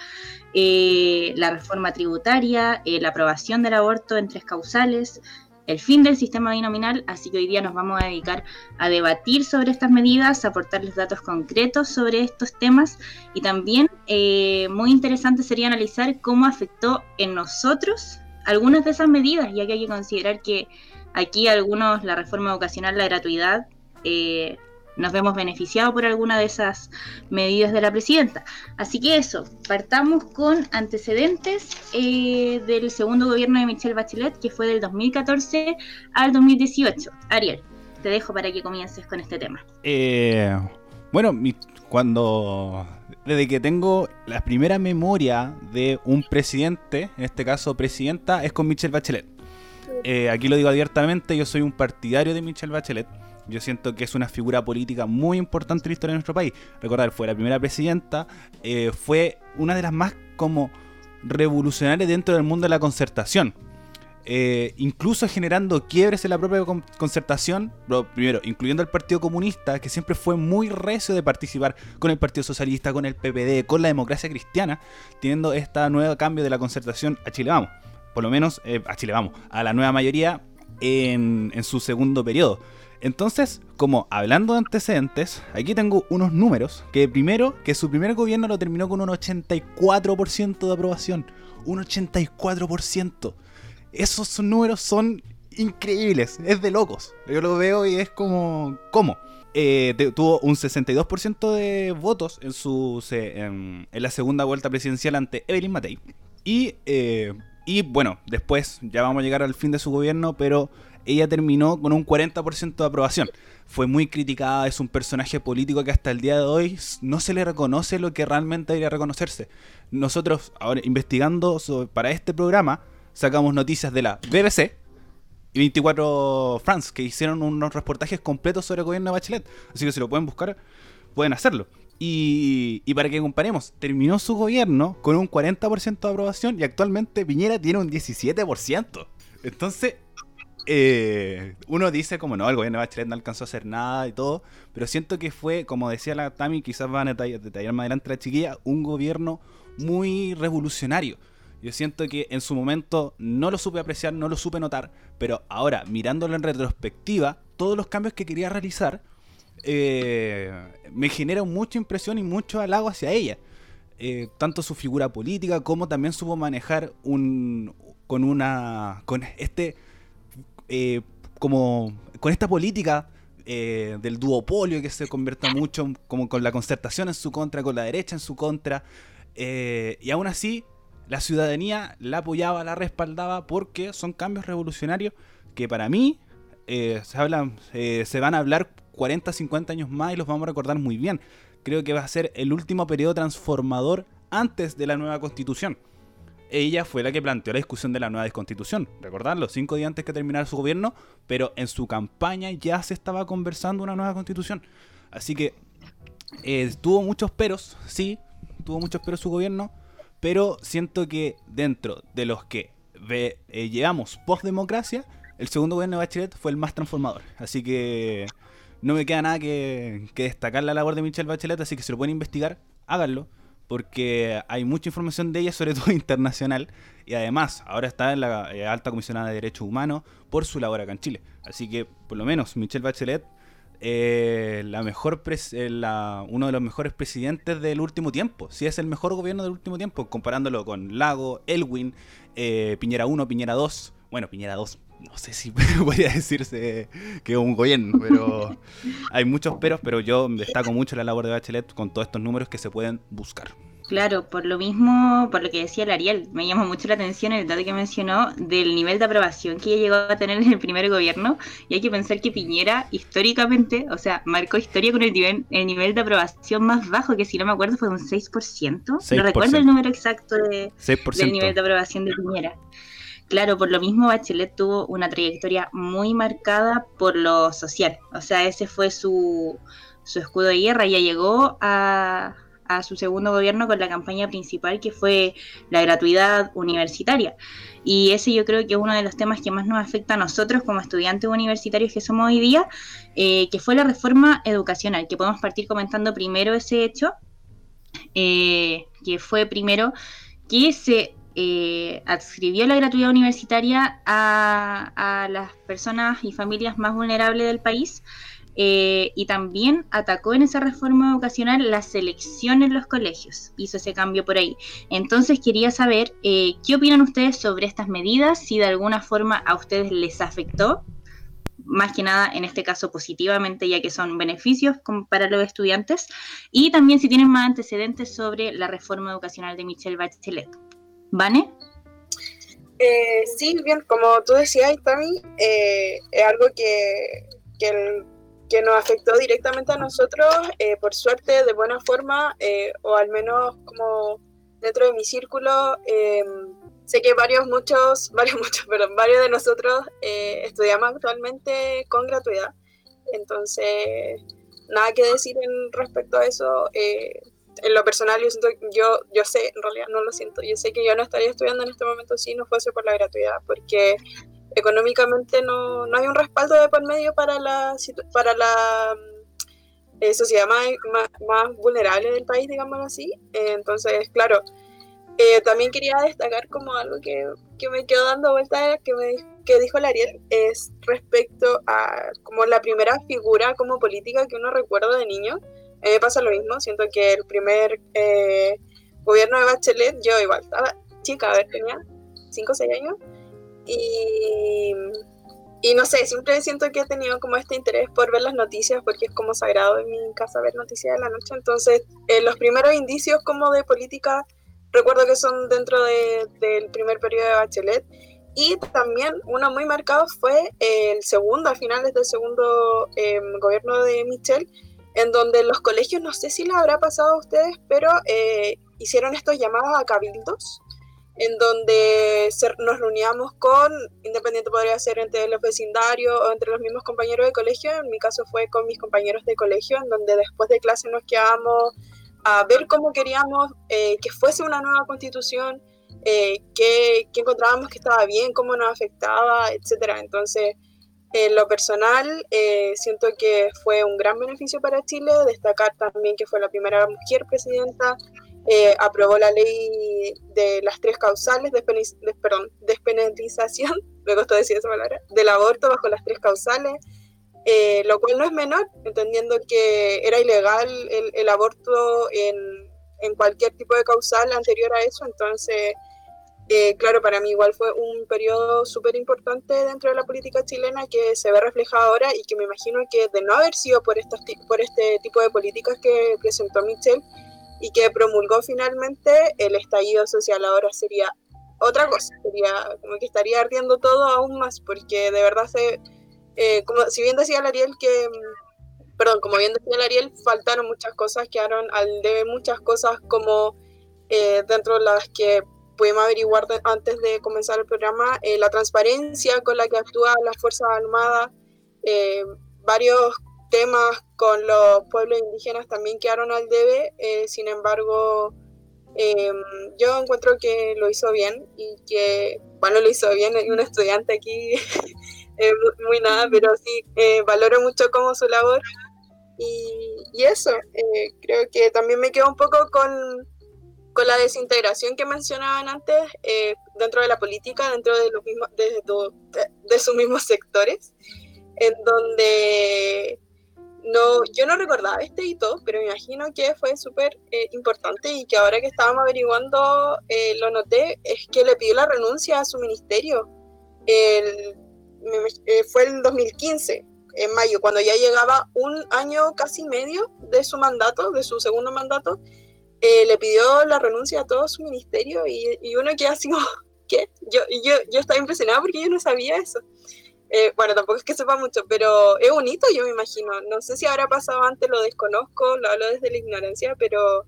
la reforma tributaria, la aprobación del aborto en tres causales, el fin del sistema binominal, así que hoy día nos vamos a dedicar a debatir sobre estas medidas, a aportarles datos concretos sobre estos temas y también eh, muy interesante sería analizar cómo afectó en nosotros algunas de esas medidas, ya que hay que considerar que aquí algunos, la reforma educacional, la gratuidad, eh, nos vemos beneficiados por alguna de esas medidas de la presidenta. Así que eso, partamos con antecedentes eh, del segundo gobierno de Michelle Bachelet, que fue del 2014 al 2018. Ariel, te dejo para que comiences con este tema. Eh, bueno, cuando desde que tengo la primera memoria de un presidente, en este caso presidenta, es con Michelle Bachelet. Eh, aquí lo digo abiertamente, yo soy un partidario de Michelle Bachelet yo siento que es una figura política muy importante en la historia de nuestro país. Recordar, fue la primera presidenta, eh, fue una de las más como revolucionarias dentro del mundo de la concertación. Eh, incluso generando quiebres en la propia concertación, primero, incluyendo el Partido Comunista, que siempre fue muy recio de participar con el Partido Socialista, con el PPD, con la democracia cristiana, teniendo este nuevo cambio de la concertación a Chile Vamos, por lo menos eh, a Chile Vamos, a la nueva mayoría en, en su segundo periodo. Entonces, como hablando de antecedentes, aquí tengo unos números que primero, que su primer gobierno lo terminó con un 84% de aprobación. Un 84%. Esos números son increíbles, es de locos. Yo lo veo y es como, ¿cómo? Eh, tuvo un 62% de votos en, su, en, la segunda vuelta presidencial ante Evelyn Matei. Y, eh, y bueno, después ya vamos a llegar al fin de su gobierno, pero ella terminó con un 40% de aprobación. Fue muy criticada, es un personaje político que hasta el día de hoy no se le reconoce lo que realmente debería reconocerse. Nosotros, ahora investigando para este programa, sacamos noticias de la BBC y 24 France, que hicieron unos reportajes completos sobre el gobierno de Bachelet. Así que si lo pueden buscar, pueden hacerlo. Y, y, para que comparemos, terminó su gobierno con un 40% de aprobación y actualmente Piñera tiene un 17%. Entonces, eh, uno dice como no, el gobierno de Bachelet no alcanzó a hacer nada y todo, pero siento que fue, como decía la Tami, quizás van a detallar, más adelante la chiquilla, un gobierno muy revolucionario. Yo siento que en su momento no lo supe apreciar, no lo supe notar, pero ahora, mirándolo en retrospectiva, todos los cambios que quería realizar eh, me generan mucha impresión y mucho halago hacia ella. Eh, tanto su figura política como también supo manejar un con una con este eh, como con esta política eh, del duopolio que se convierte mucho como con la concertación en su contra, con la derecha en su contra, eh, y aún así la ciudadanía la apoyaba, la respaldaba porque son cambios revolucionarios que para mí se, hablan, se van a hablar 40, 50 años más y los vamos a recordar muy bien. Creo que va a ser el último periodo transformador antes de la nueva constitución ella fue la que planteó la discusión de la nueva constitución. Recordadlo, cinco días antes que terminara su gobierno, pero en su campaña ya se estaba conversando una nueva constitución. Así que eh, tuvo muchos peros, sí, tuvo muchos peros su gobierno, pero siento que dentro de los que ve, eh, llevamos post-democracia, el segundo gobierno de Bachelet fue el más transformador. Así que no me queda nada que, que destacar la labor de Michelle Bachelet, así que si lo pueden investigar, háganlo porque hay mucha información de ella, sobre todo internacional, y además ahora está en la eh, alta comisionada de derechos humanos por su labor acá en Chile. Así que por lo menos Michelle Bachelet, eh, la mejor eh, la, uno de los mejores presidentes del último tiempo, si es el mejor gobierno del último tiempo, comparándolo con Lago, Elwin, Piñera 1, Piñera 2, bueno, Piñera 2 no sé si podría decirse que es un gobierno, pero hay muchos peros, pero yo destaco mucho la labor de Bachelet con todos estos números que se pueden buscar. Claro, por lo mismo, por lo que decía el Ariel, me llama mucho la atención el dato que mencionó del nivel de aprobación que ella llegó a tener en el primer gobierno. Y hay que pensar que Piñera, históricamente, o sea, marcó historia con el nivel, el nivel de aprobación más bajo, que si no me acuerdo fue un 6%. No recuerdo el número exacto de, del nivel de aprobación de Piñera. Claro, por lo mismo Bachelet tuvo una trayectoria muy marcada por lo social. O sea, ese fue su, su escudo de guerra. Ella llegó a, a su segundo gobierno con la campaña principal que fue la gratuidad universitaria. Y ese yo creo que es uno de los temas que más nos afecta a nosotros como estudiantes universitarios que somos hoy día, eh, que fue la reforma educacional, que podemos partir comentando primero ese hecho, eh, que fue primero que se eh, adscribió la gratuidad universitaria a, las personas y familias más vulnerables del país eh, y también atacó en esa reforma educacional la selección en los colegios, hizo ese cambio por ahí. Entonces quería saber eh, qué opinan ustedes sobre estas medidas, si de alguna forma a ustedes les afectó, más que nada en este caso positivamente, ya que son beneficios para los estudiantes, y también si tienen más antecedentes sobre la reforma educacional de Michelle Bachelet. ¿Vane? Eh, sí, bien, como tú decías, Tami, eh, es algo que, que, nos afectó directamente a nosotros, eh, por suerte, de buena forma, eh, o al menos como dentro de mi círculo. sé que varios, muchos, varios, muchos, perdón, varios de nosotros estudiamos actualmente con gratuidad. Entonces, nada que decir en respecto a eso en lo personal yo siento, yo, yo sé, en realidad no lo siento, yo sé que yo no estaría estudiando en este momento si no fuese por la gratuidad, porque económicamente no, no hay un respaldo de por medio para la, para la eh, sociedad más, más, vulnerable del país, digámoslo así. entonces, claro, eh, también quería destacar como algo que, que me quedó dando vuelta que, me, que dijo Lariel, es respecto a como la primera figura como política que uno recuerda de niño, me pasa lo mismo, siento que el primer eh, gobierno de Bachelet, yo igual estaba chica, a ver, tenía 5 o 6 años, y, y no sé, siempre siento que he tenido como este interés por ver las noticias, porque es como sagrado en mi casa ver noticias de la noche, entonces eh, los primeros indicios como de política, recuerdo que son dentro de, del primer periodo de Bachelet, y también uno muy marcado fue el segundo, a finales del segundo eh, gobierno de Michel, en donde los colegios, no sé si les habrá pasado a ustedes, pero eh, hicieron estos llamados a cabildos, en donde nos reuníamos con, independiente podría ser entre el vecindario o entre los mismos compañeros de colegio, en mi caso fue con mis compañeros de colegio, en donde después de clase nos quedábamos a ver cómo queríamos eh, que fuese una nueva constitución, eh, qué, qué, encontrábamos que estaba bien, cómo nos afectaba, etcétera. Entonces, en lo personal, eh, siento que fue un gran beneficio para Chile, destacar también que fue la primera mujer presidenta, eh, aprobó la ley de las tres causales, de, perdón, despenalización, me costó decir esa palabra, del aborto bajo las tres causales, eh, lo cual no es menor, entendiendo que era ilegal el, el aborto en, en, cualquier tipo de causal anterior a eso, entonces eh, claro, para mí igual fue un periodo súper importante dentro de la política chilena que se ve reflejado ahora y que me imagino que de no haber sido por, estos, por este tipo de políticas que presentó Michelle y que promulgó finalmente, el estallido social ahora sería otra cosa, sería como que estaría ardiendo todo aún más, porque de verdad se, eh, como si bien decía Ariel que, perdón, como bien decía Ariel, faltaron muchas cosas, quedaron al debe muchas cosas como eh, dentro de las que pudimos averiguar antes de comenzar el programa, eh, la transparencia con la que actúa las Fuerzas Armadas, eh, varios temas con los pueblos indígenas también quedaron al debe, eh, sin embargo, em, yo encuentro que lo hizo bien y que, bueno, lo hizo bien, hay un estudiante aquí, muy nada, pero sí, valoro mucho como su labor. Y, y eso, creo que también me quedo un poco con, con la desintegración que mencionaban antes eh, dentro de la política, dentro de, los mismos, de, de, sus mismos sectores, en donde no, yo no recordaba este hito, pero me imagino que fue súper eh, importante y que ahora que estábamos averiguando eh, lo noté, es que le pidió la renuncia a su ministerio. El, fue en 2015, en mayo, cuando ya llegaba un año casi medio de su mandato, de su segundo mandato, eh, le pidió la renuncia a todo su ministerio y, y uno queda así ¿qué? Yo, yo, yo estaba impresionada porque yo no sabía eso. Eh, bueno, tampoco es que sepa mucho, pero es bonito, yo me imagino. No sé si habrá pasado antes, lo desconozco, lo hablo desde la ignorancia, pero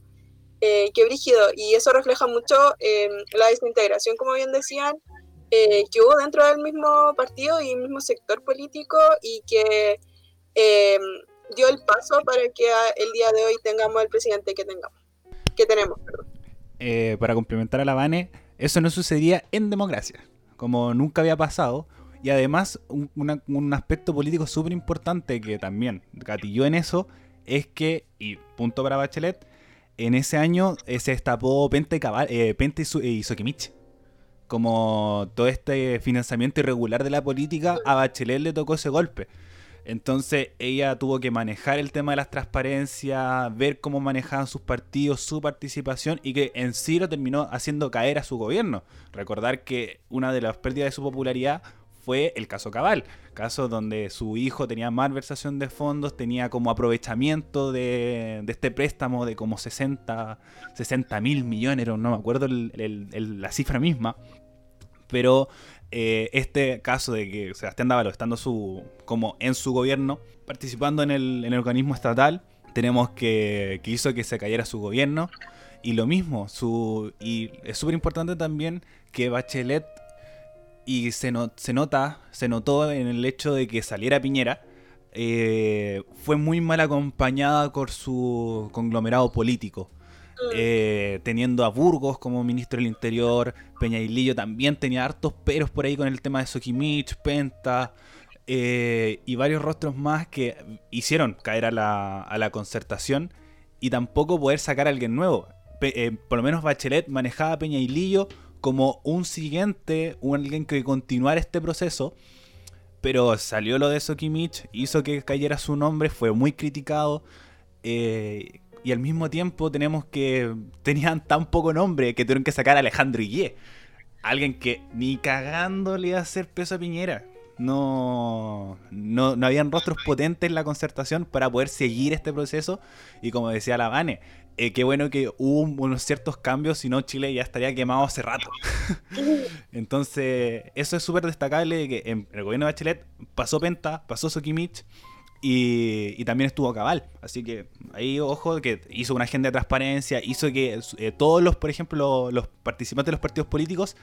eh, qué brígido. Y eso refleja mucho la desintegración, como bien decían, que hubo dentro del mismo partido y mismo sector político y que dio el paso para que el día de hoy tengamos el presidente que tengamos que tenemos. Eh, para complementar a la Vane, eso no sucedía en democracia, como nunca había pasado. Y además, un, aspecto político súper importante que también gatilló en eso es que, y punto para Bachelet, en ese año eh, se destapó Pente, y, eh, Pente y, Sokimich. como todo este financiamiento irregular de la política, a Bachelet le tocó ese golpe. Entonces ella tuvo que manejar el tema de las transparencias, ver cómo manejaban sus partidos, su participación y que en sí lo terminó haciendo caer a su gobierno. Recordar que una de las pérdidas de su popularidad fue el caso Cabal, caso donde su hijo tenía malversación de fondos, tenía como aprovechamiento de, este préstamo de como 60 mil millones, no me acuerdo la cifra misma, pero eh, este caso de que Sebastián Dávalo, estando su, como en su gobierno, participando en el, organismo estatal, tenemos que, que, hizo que se cayera su gobierno. Y lo mismo, su, y es súper importante también que Bachelet, y se, se nota, se notó en el hecho de que saliera Piñera, eh, fue muy mal acompañada por su conglomerado político. Eh, teniendo a Burgos como ministro del Interior, Peñailillo también tenía hartos peros por ahí con el tema de Sokimich, Penta eh, y varios rostros más que hicieron caer a la, a la concertación y tampoco poder sacar a alguien nuevo. Eh, por lo menos Bachelet manejaba a Peñailillo como un siguiente, un alguien que continuara este proceso. Pero salió lo de Sokimich, hizo que cayera su nombre, fue muy criticado. Eh, y al mismo tiempo tenemos que tenían tan poco nombre que tuvieron que sacar a Alejandro Igué. Alguien que ni cagando le iba a hacer peso a Piñera. No, no, no habían rostros potentes en la concertación para poder seguir este proceso. Y como decía la Vane, eh, qué bueno que hubo unos ciertos cambios, si no Chile ya estaría quemado hace rato. Entonces, eso es súper destacable de que en el gobierno de Bachelet pasó Penta, pasó Sokimich y, también estuvo Cabal. Así que ahí, ojo, que hizo una agenda de transparencia, hizo que eh, todos los, por ejemplo, los, participantes de los partidos políticos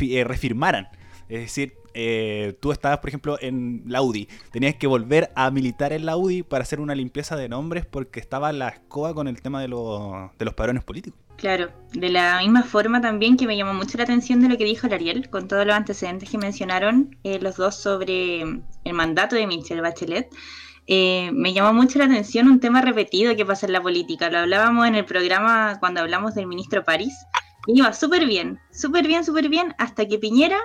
eh, refirmaran. Es decir, eh, tú estabas, por ejemplo, en la UDI. Tenías que volver a militar en la UDI para hacer una limpieza de nombres porque estaba la escoba con el tema de, de los padrones políticos. Claro, de la misma forma también que me llamó mucho la atención de lo que dijo el Ariel, con todos los antecedentes que mencionaron los dos sobre el mandato de Michelle Bachelet. Eh, me llamó mucho la atención un tema repetido que pasa en la política. Lo hablábamos en el programa cuando hablamos del ministro París. iba súper bien, súper bien, súper bien, hasta que Piñera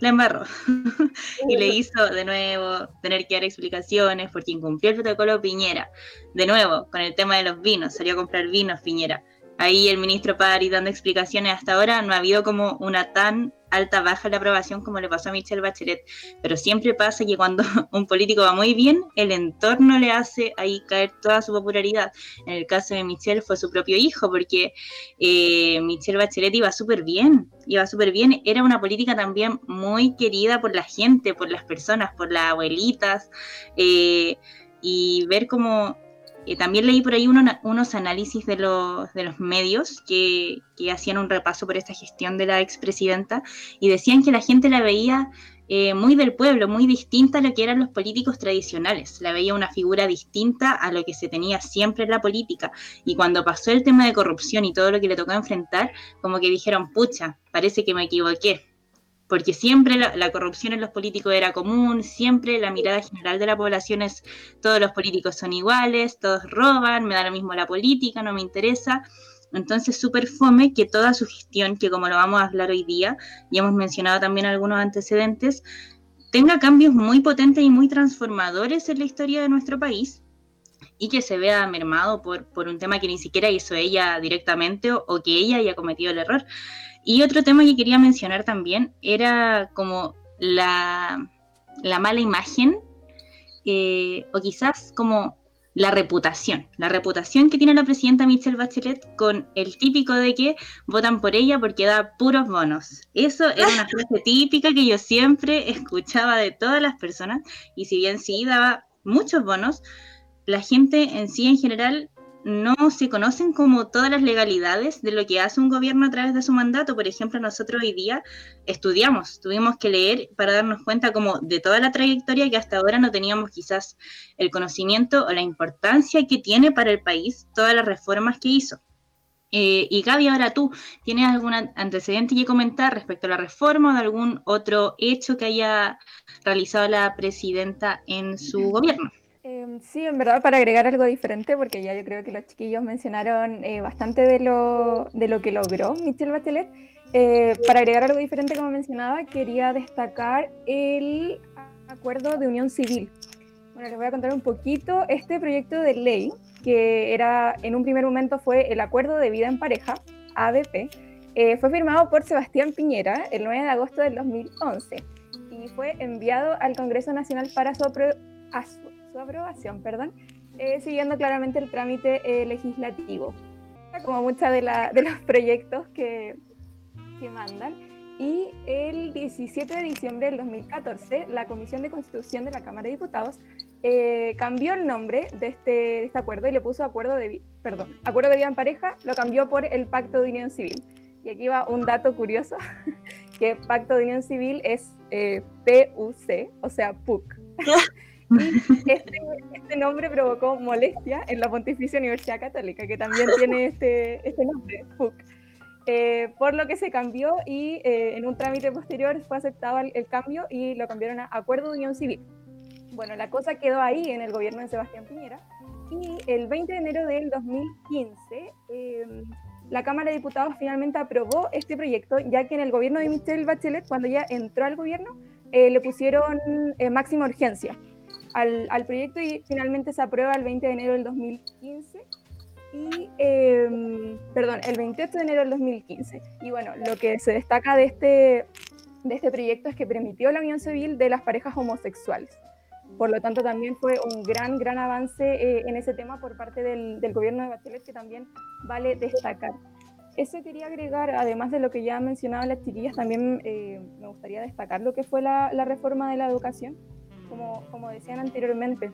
la embarró. y le hizo de nuevo tener que dar explicaciones porque incumplió el protocolo Piñera. De nuevo, con el tema de los vinos, salió a comprar vinos Piñera. Ahí el ministro París dando explicaciones hasta ahora, no ha habido como una tan alta baja la aprobación como le pasó a Michelle Bachelet, pero siempre pasa que cuando un político va muy bien, el entorno le hace ahí caer toda su popularidad. En el caso de Michelle fue su propio hijo, porque eh, Michelle Bachelet iba súper bien, iba súper bien, era una política también muy querida por la gente, por las personas, por las abuelitas, eh, y ver cómo eh, también leí por ahí unos análisis de los, de los medios que, hacían un repaso por esta gestión de la expresidenta y decían que la gente la veía eh, muy del pueblo, muy distinta a lo que eran los políticos tradicionales. La veía una figura distinta a lo que se tenía siempre en la política. Y cuando pasó el tema de corrupción y todo lo que le tocó enfrentar, como que dijeron, pucha, parece que me equivoqué porque siempre la, corrupción en los políticos era común, siempre la mirada general de la población es todos los políticos son iguales, todos roban, me da lo mismo la política, no me interesa. Entonces, súper fome que toda su gestión, que como lo vamos a hablar hoy día, y hemos mencionado también algunos antecedentes, tenga cambios muy potentes y muy transformadores en la historia de nuestro país y que se vea mermado por, por un tema que ni siquiera hizo ella directamente o, o que ella haya cometido el error. Y otro tema que quería mencionar también era como la, mala imagen eh, o quizás como la reputación, la reputación que tiene la presidenta Michelle Bachelet con el típico de que votan por ella porque da puros bonos. Eso era una frase típica que yo siempre escuchaba de todas las personas y si bien sí daba muchos bonos, la gente en sí en general no se conocen como todas las legalidades de lo que hace un gobierno a través de su mandato. Por ejemplo, nosotros hoy día estudiamos, tuvimos que leer para darnos cuenta como de toda la trayectoria que hasta ahora no teníamos quizás el conocimiento o la importancia que tiene para el país todas las reformas que hizo. Eh, y Gaby, ahora tú, ¿tienes algún antecedente que comentar respecto a la reforma o de algún otro hecho que haya realizado la presidenta en su gobierno? Em, sí, en verdad, para agregar algo diferente, porque ya yo creo que los chiquillos mencionaron eh, bastante de lo, de lo que logró Michelle Bachelet. Eh, para agregar algo diferente, como mencionaba, quería destacar el acuerdo de unión civil. Bueno, les voy a contar un poquito. Este proyecto de ley, que era en un primer momento fue el Acuerdo de Vida en Pareja, ADP, eh, fue firmado por Sebastián Piñera el 9 de agosto del 2011 y fue enviado al Congreso Nacional para su, su, aprobación, perdón, eh, siguiendo claramente el trámite eh, legislativo, como muchos de, de, los proyectos que, que mandan. Y el 17 de diciembre del 2014, la Comisión de Constitución de la Cámara de Diputados eh, cambió el nombre de este, de este, acuerdo y le puso acuerdo de, perdón, acuerdo de vida en pareja, lo cambió por el Pacto de Unión Civil. Y aquí va un dato curioso, que Pacto de Unión Civil es PUC, o sea, PUC. este, este, nombre provocó molestia en la Pontificia Universidad Católica, que también tiene este, este nombre, PUC. Eh, por lo que se cambió y eh, en un trámite posterior fue aceptado el, cambio y lo cambiaron a Acuerdo de Unión Civil. Bueno, la cosa quedó ahí en el gobierno de Sebastián Piñera y el 20 de enero del 2015 em, la Cámara de Diputados finalmente aprobó este proyecto, ya que en el gobierno de Michelle Bachelet, cuando ya entró al gobierno, eh, le pusieron máxima urgencia al, al proyecto y finalmente se aprueba el 20 de enero del 2015 y, em, perdón, el 28 de enero del 2015. Y bueno, lo que se destaca de este, de este proyecto es que permitió la unión civil de las parejas homosexuales. Por lo tanto, también fue un gran, gran avance eh, en ese tema por parte del, del, gobierno de Bachelet que también vale destacar. Eso quería agregar, además de lo que ya mencionaban las chiquillas, también eh, me gustaría destacar lo que fue la, la reforma de la educación. Como, como decían anteriormente,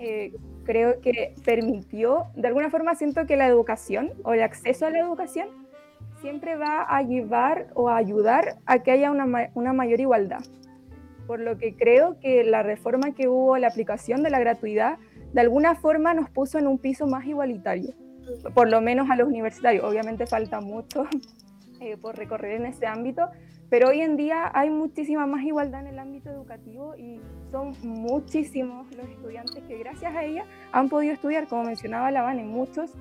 eh, creo que permitió, de alguna forma siento que la educación o el acceso a la educación siempre va a llevar o a ayudar a que haya una, una mayor igualdad. Por lo que creo que la reforma que hubo, la aplicación de la gratuidad, de alguna forma nos puso en un piso más igualitario, por lo menos a los universitarios. Obviamente falta mucho eh, por recorrer en ese ámbito, pero hoy en día hay muchísima más igualdad en el ámbito educativo y son muchísimos los estudiantes que gracias a ella han podido estudiar, como mencionaba la Vane, muchos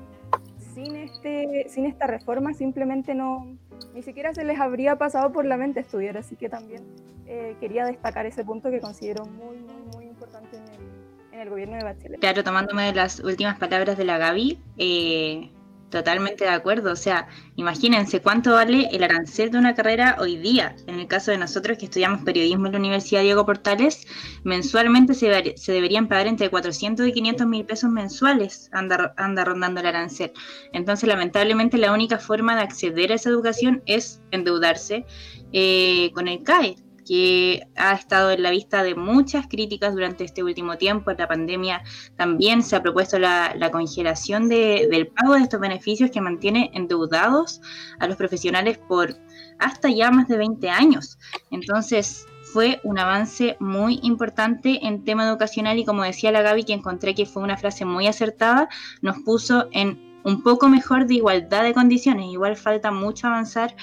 sin, este, sin esta reforma simplemente no, ni siquiera se les habría pasado por la mente estudiar, así que también eh, quería destacar ese punto que considero muy, muy, muy importante en el, en el gobierno de Bachelet. Claro, tomándome las últimas palabras de la Gaby, eh, Totalmente de acuerdo. O sea, imagínense cuánto vale el arancel de una carrera hoy día. En el caso de nosotros que estudiamos periodismo en la Universidad Diego Portales, mensualmente se, deberían pagar entre 400 y 500 mil pesos mensuales, anda, anda rondando el arancel. Entonces, lamentablemente, la única forma de acceder a esa educación es endeudarse eh, con el CAE que ha estado en la vista de muchas críticas durante este último tiempo. En la pandemia también se ha propuesto la, congelación del pago de estos beneficios que mantiene endeudados a los profesionales por hasta ya más de 20 años. Entonces, fue un avance muy importante en tema educacional y como decía la Gaby, que encontré que fue una frase muy acertada, nos puso en un poco mejor de igualdad de condiciones. Igual falta mucho avanzar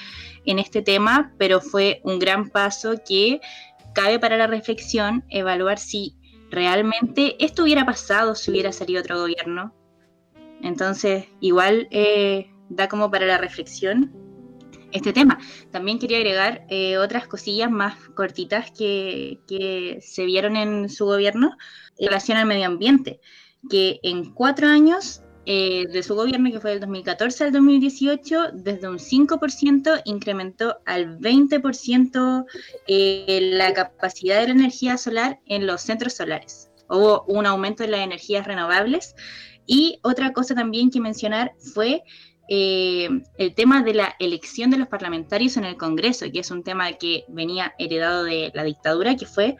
en este tema, pero fue un gran paso que cabe para la reflexión evaluar si realmente esto hubiera pasado si hubiera salido otro gobierno. Entonces, igual eh, da como para la reflexión este tema. También quería agregar eh, otras cosillas más cortitas que, que se vieron en su gobierno en relación al medio ambiente, que en cuatro años eh, de su gobierno, que fue del 2014 al 2018, desde un 5% incrementó al 20% eh, la capacidad de la energía solar en los centros solares. Hubo un aumento de las energías renovables. Y otra cosa también que mencionar fue eh, el tema de la elección de los parlamentarios en el Congreso, que es un tema que venía heredado de la dictadura, que fue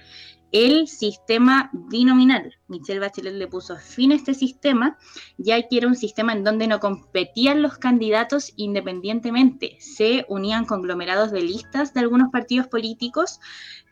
el sistema binominal. Michelle Bachelet le puso fin a este sistema, ya que era un sistema en donde no competían los candidatos independientemente, se unían conglomerados de listas de algunos partidos políticos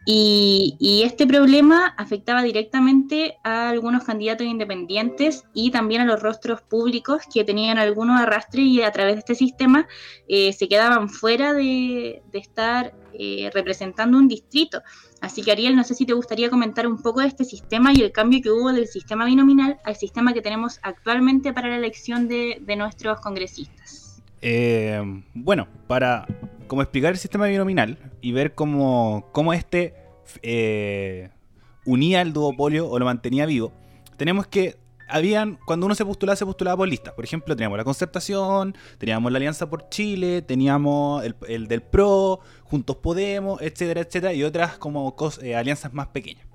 y, este problema afectaba directamente a algunos candidatos independientes y también a los rostros públicos que tenían algunos arrastres y a través de este sistema eh, se quedaban fuera de estar eh, representando un distrito. Así que Ariel, no sé si te gustaría comentar un poco de este sistema y el cambio que hubo del sistema binominal al sistema que tenemos actualmente para la elección de, nuestros congresistas. Eh, bueno, para como explicar el sistema binominal y ver cómo, cómo este eh, unía el duopolio o lo mantenía vivo, tenemos que habían, cuando uno se postulaba, se postulaba por listas. Por ejemplo, teníamos la concertación, teníamos la Alianza por Chile, teníamos el, del PRO, Juntos Podemos, etcétera, etcétera, y otras como eh, alianzas más pequeñas.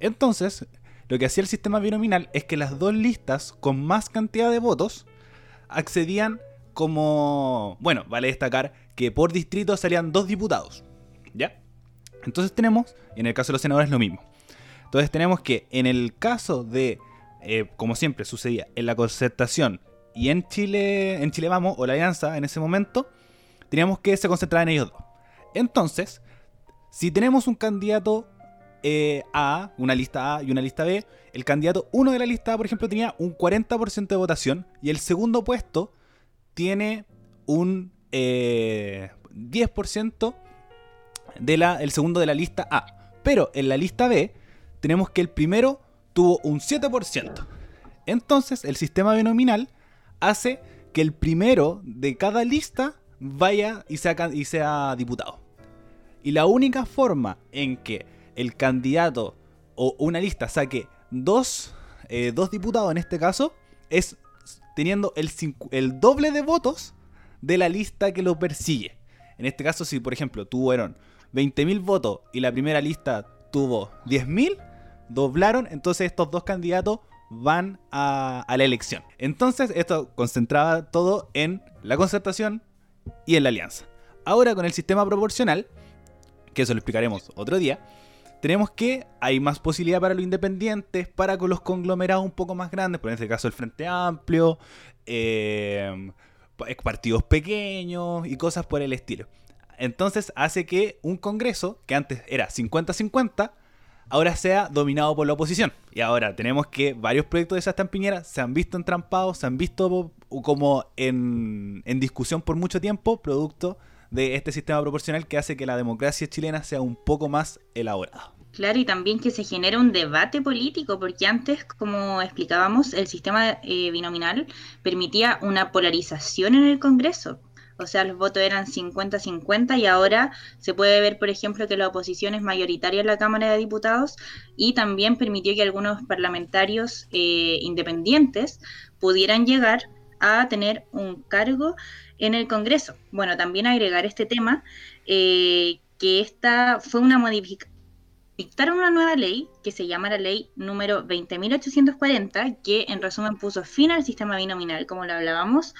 Entonces, lo que hacía el sistema binominal es que las dos listas con más cantidad de votos accedían como... Bueno, vale destacar que por distrito salían dos diputados. ¿Ya? Entonces tenemos, y en el caso de los senadores lo mismo. Entonces tenemos que en el caso de eh, como siempre sucedía en la concertación y en Chile, en Chile Vamos, o la Alianza en ese momento, teníamos que se concentrar en ellos dos. Entonces, si tenemos un candidato eh, A, una lista A y una lista B, el candidato 1 de la lista A, por ejemplo, tenía un 40% de votación y el segundo puesto tiene un 10% eh, de la, el segundo de la lista A. Pero en la lista B tenemos que el primero tuvo un 7%. Entonces, el sistema binominal hace que el primero de cada lista vaya y sea, y sea diputado. Y la única forma en que el candidato o una lista saque dos, eh, dos diputados en este caso es teniendo el, el doble de votos de la lista que lo persigue. En este caso, si por ejemplo tuvieron 20.000 votos y la primera lista tuvo 10.000, doblaron, entonces estos dos candidatos van a, la elección. Entonces esto concentraba todo en la concertación y en la alianza. Ahora con el sistema proporcional, que eso lo explicaremos otro día, tenemos que hay más posibilidad para los independientes, para con los conglomerados un poco más grandes, por en este caso el Frente Amplio, eh, partidos pequeños y cosas por el estilo. Entonces hace que un Congreso, que antes era 50-50, ahora sea dominado por la oposición. Y ahora tenemos que varios proyectos de esa Piñera se han visto entrampados, se han visto como en, en discusión por mucho tiempo, producto de este sistema proporcional que hace que la democracia chilena sea un poco más elaborada. Claro, y también que se genera un debate político, porque antes, como explicábamos, el sistema eh, binominal permitía una polarización en el Congreso o sea, los votos eran 50-50 y ahora se puede ver, por ejemplo, que la oposición es mayoritaria en la Cámara de Diputados y también permitió que algunos parlamentarios eh, independientes pudieran llegar a tener un cargo en el Congreso. Bueno, también agregar este tema, eh, que esta fue una modificación dictaron una nueva ley que se llama la ley número 20.840, que en resumen puso fin al sistema binominal, como lo hablábamos,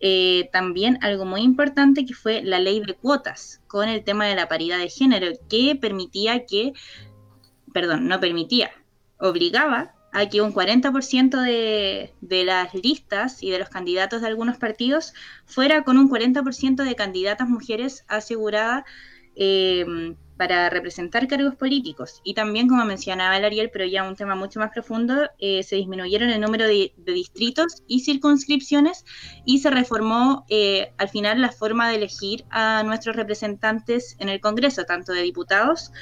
eh, también algo muy importante que fue la ley de cuotas con el tema de la paridad de género, que permitía que, perdón, no permitía, obligaba a que un 40% de, de las listas y de los candidatos de algunos partidos fuera con un 40% de candidatas mujeres asegurada eh, para representar cargos políticos. Y también, como mencionaba el Ariel, pero ya un tema mucho más profundo, eh, se disminuyeron el número de, distritos y circunscripciones y se reformó eh, al final la forma de elegir a nuestros representantes en el Congreso, tanto de diputados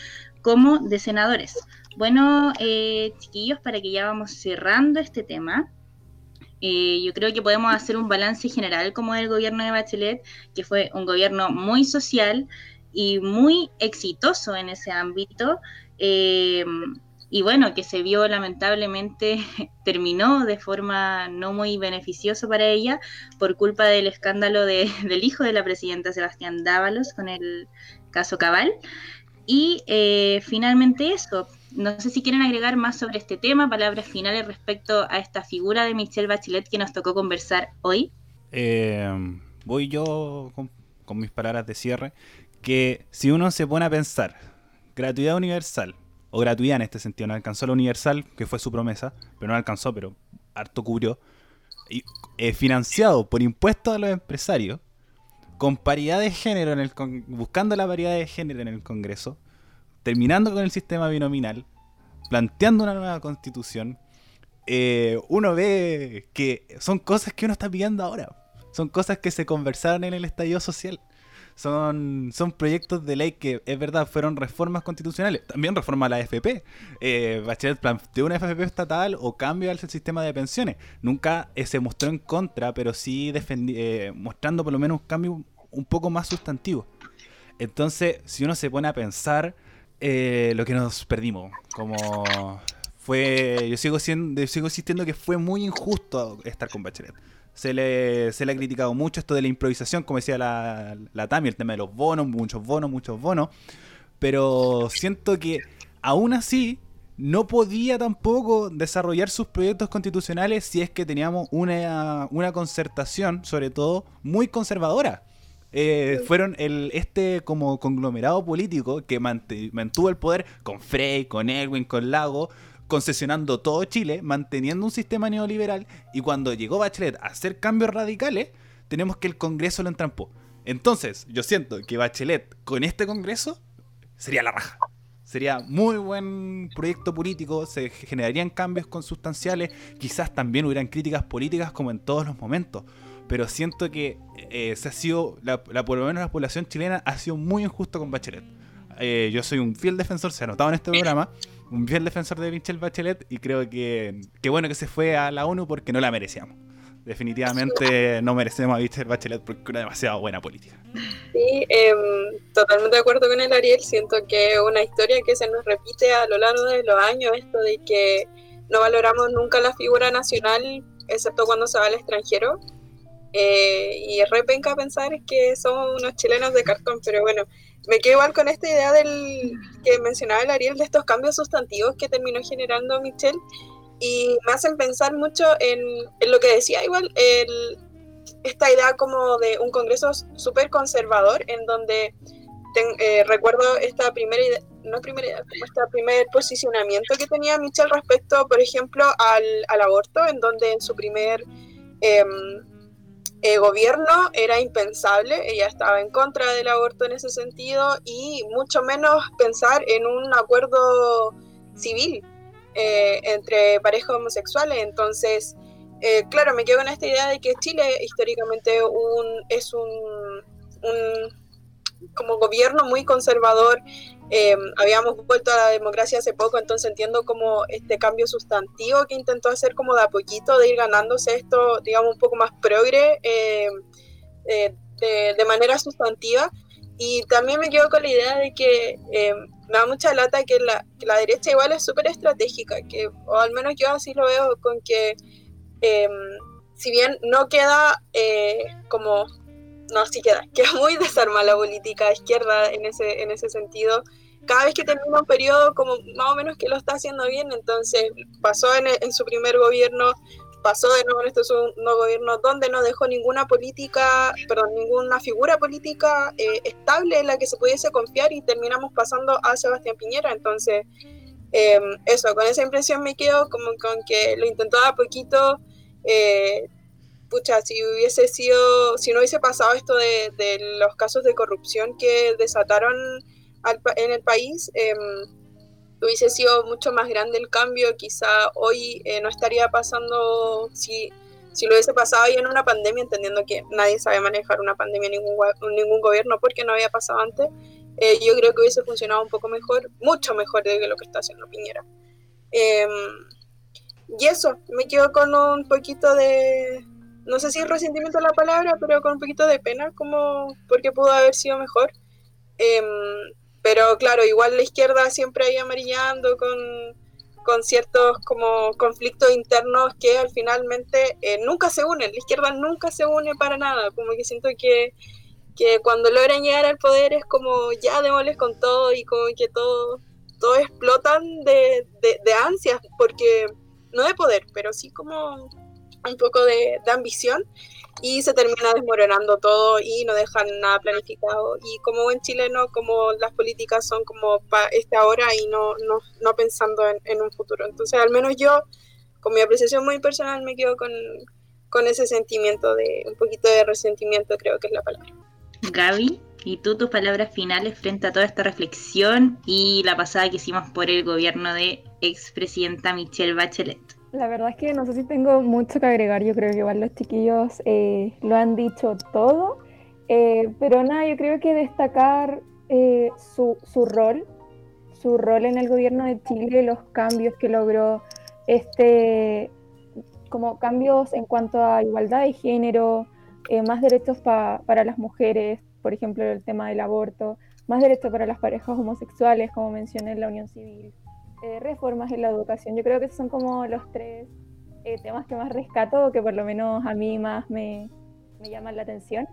como de senadores. Bueno, eh, chiquillos, para que ya vamos cerrando este tema. yo creo que podemos hacer un balance general como del gobierno de Bachelet, que fue un gobierno muy social, y muy exitoso en ese ámbito. Eh, y bueno, que se vio lamentablemente, terminó de forma no muy beneficiosa para ella por culpa del escándalo de, del hijo de la presidenta Sebastián Dávalos con el caso Cabal. Y eh, finalmente eso, no sé si quieren agregar más sobre este tema, palabras finales respecto a esta figura de Michelle Bachelet que nos tocó conversar hoy. Eh, voy yo con mis palabras de cierre, que si uno se pone a pensar, gratuidad universal, o gratuidad en este sentido, no alcanzó la universal, que fue su promesa, pero no alcanzó, pero harto cubrió, y, eh, financiado por impuestos a los empresarios, con paridad de género, en el buscando la paridad de género en el Congreso, terminando con el sistema binominal, planteando una nueva constitución, eh, uno ve que son cosas que uno está pidiendo ahora. Son cosas que se conversaron en el estallido social son, son proyectos de ley que, es verdad, fueron reformas constitucionales. También reforma a la AFP. Eh, Bachelet planteó una AFP estatal o cambio al sistema de pensiones. Nunca eh, se mostró en contra, pero sí eh, mostrando por lo menos un cambio un poco más sustantivo. Entonces, si uno se pone a pensar eh, lo que nos perdimos, como fue, yo sigo siendo, sigo insistiendo que fue muy injusto estar con Bachelet se le, se le ha criticado mucho esto de la improvisación, como decía la, la Tami, el tema de los bonos, muchos bonos, muchos bonos. Pero siento que aún así no podía tampoco desarrollar sus proyectos constitucionales si es que teníamos una, una concertación, sobre todo, muy conservadora. Eh, fueron el, este como conglomerado político que mantuvo el poder con Frey, con Edwin, con Lago, concesionando todo Chile, manteniendo un sistema neoliberal, y cuando llegó Bachelet a hacer cambios radicales, tenemos que el Congreso lo entrampó. Entonces, yo siento que Bachelet con este Congreso sería la raja. Sería muy buen proyecto político, se generarían cambios consustanciales, quizás también hubieran críticas políticas como en todos los momentos. Pero siento que eh, se ha sido, la, por lo menos la población chilena ha sido muy injusto con Bachelet. Eh, yo soy un fiel defensor, se ha notado en este programa, un fiel defensor de Michelle Bachelet y creo que, qué bueno que se fue a la ONU porque no la merecíamos. Definitivamente no merecemos a Michelle Bachelet porque es una demasiado buena política. Sí, em, totalmente de acuerdo con el Ariel. Siento que es una historia que se nos repite a lo largo de los años, esto de que no valoramos nunca la figura nacional, excepto cuando se va al extranjero. Eh, y es repenca pensar que somos unos chilenos de cartón, pero bueno, me quedo igual con esta idea del que mencionaba el Ariel de estos cambios sustantivos que terminó generando Michelle y me hacen pensar mucho en, lo que decía igual, el, esta idea como de un congreso súper conservador en donde eh, recuerdo esta primera idea, no primera idea, este primer posicionamiento que tenía Michelle respecto, por ejemplo, al, al aborto, en donde en su primer... Eh, eh, gobierno era impensable, ella estaba en contra del aborto en ese sentido y mucho menos pensar en un acuerdo civil eh, entre parejas homosexuales. Entonces, eh, claro, me quedo con esta idea de que Chile históricamente un, es un, un como gobierno muy conservador Em, habíamos vuelto a la democracia hace poco, entonces entiendo como este cambio sustantivo que intentó hacer como de a poquito, de ir ganándose esto, digamos, un poco más progre em, eh, de, manera sustantiva. Y también me quedo con la idea de que em, me da mucha lata que la, la derecha igual es súper estratégica, que, o al menos yo así lo veo, con que si bien no queda eh, como no, sí queda, queda muy desarmada la política izquierda en ese, en ese sentido. Cada vez que termina un periodo, como más o menos que lo está haciendo bien, entonces pasó en, su primer gobierno, pasó de nuevo en este segundo gobierno, donde no dejó ninguna política, perdón, ninguna figura política eh, estable en la que se pudiese confiar y terminamos pasando a Sebastián Piñera. Entonces, em, eso, con esa impresión me quedo como con que lo intentó a poquito. Eh, pucha, si hubiese sido, si no hubiese pasado esto de, los casos de corrupción que desataron en el país, em, hubiese sido mucho más grande el cambio. Quizá hoy eh, no estaría pasando, si, si lo hubiese pasado ahí en una pandemia, entendiendo que nadie sabe manejar una pandemia ningún, ningún gobierno porque no había pasado antes, eh, yo creo que hubiese funcionado un poco mejor, mucho mejor de lo que está haciendo Piñera. Em, y eso, me quedo con un poquito de, no sé si es resentimiento la palabra, pero con un poquito de pena, como porque pudo haber sido mejor. Em, pero claro, igual la izquierda siempre ahí amarillando con, con ciertos como conflictos internos que al finalmente eh, nunca se unen. La izquierda nunca se une para nada. Como que siento que, que cuando logran llegar al poder es como ya demoles con todo y como que todo, todo explotan de, de, de ansias, porque no de poder, pero sí como un poco de, ambición y se termina desmoronando todo y no dejan nada planificado. Y como buen chileno, como las políticas son como para este ahora y no, no, no pensando en, un futuro. Entonces, al menos yo, con mi apreciación muy personal, me quedo con, con ese sentimiento de un poquito de resentimiento, creo que es la palabra. Gaby, ¿y tú tus palabras finales frente a toda esta reflexión y la pasada que hicimos por el gobierno de expresidenta Michelle Bachelet? La verdad es que no sé si tengo mucho que agregar, yo creo que igual los chiquillos eh, lo han dicho todo. Eh, pero nada, yo creo que destacar eh, su, su, rol, su rol en el gobierno de Chile, los cambios que logró, este, como cambios en cuanto a igualdad de género, eh, más derechos para las mujeres, por ejemplo, el tema del aborto, más derechos para las parejas homosexuales, como mencioné en la unión civil, reformas en la educación. Yo creo que esos son como los tres temas que más rescato, que por lo menos a mí más me, me llaman la atención.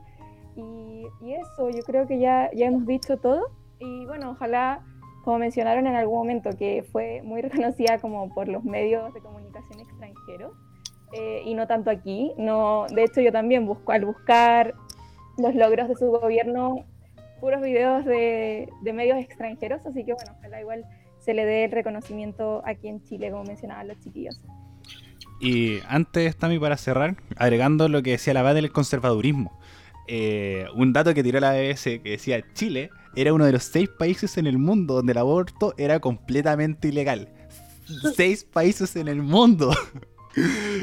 Y, eso, yo creo que ya, ya hemos dicho todo. Y bueno, ojalá, como mencionaron en algún momento, que fue muy reconocida como por los medios de comunicación extranjeros, eh, y no tanto aquí. No, de hecho, yo también busco, al buscar los logros de su gobierno, puros videos de, de medios extranjeros, así que bueno, ojalá igual se le dé el reconocimiento aquí en Chile, como mencionaban los chiquillos. Y antes, Tami, para cerrar, agregando lo que decía la del conservadurismo. Eh, un dato que tiró la BBC que decía Chile era uno de los seis países en el mundo donde el aborto era completamente ilegal. seis países en el mundo.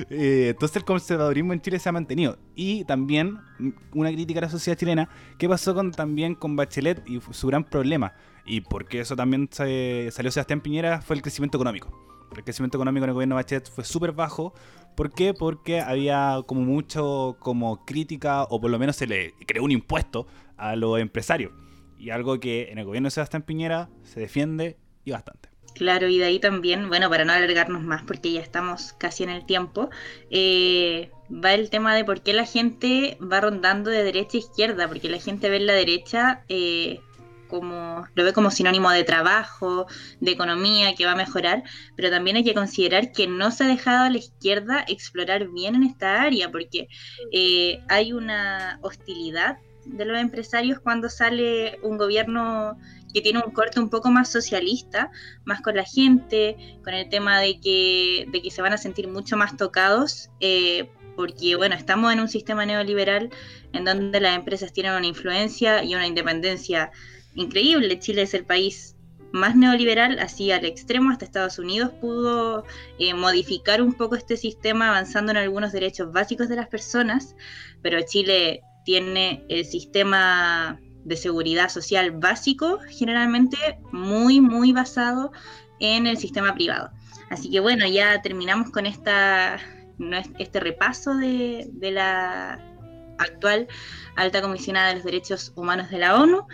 Eh, entonces el conservadurismo en Chile se ha mantenido. Y también una crítica a la sociedad chilena, ¿qué pasó con, también con Bachelet y su gran problema? Y porque eso también salió Sebastián Piñera fue el crecimiento económico. El crecimiento económico en el gobierno de Bachelet fue súper bajo ¿Por qué? Porque había como mucho como crítica o por lo menos se le creó un impuesto a los empresarios. Y algo que en el gobierno de Sebastián Piñera se defiende y bastante. Claro, y de ahí también, bueno, para no alargarnos más porque ya estamos casi en el tiempo, eh, va el tema de por qué la gente va rondando de derecha a izquierda, porque la gente ve en la derecha eh, lo ve como sinónimo de trabajo, de economía, que va a mejorar, pero también hay que considerar que no se ha dejado a la izquierda explorar bien en esta área, porque eh, hay una hostilidad de los empresarios cuando sale un gobierno que tiene un corte un poco más socialista, más con la gente, con el tema de que, de que se van a sentir mucho más tocados, eh, porque bueno, estamos en un sistema neoliberal en donde las empresas tienen una influencia y una independencia increíble. Chile es el país más neoliberal, así al extremo, hasta Estados Unidos pudo eh, modificar un poco este sistema avanzando en algunos derechos básicos de las personas, pero Chile tiene el sistema de seguridad social básico generalmente muy, muy basado en el sistema privado. Así que bueno, ya terminamos con esta, este repaso de, de la actual alta comisionada de los derechos humanos de la ONU.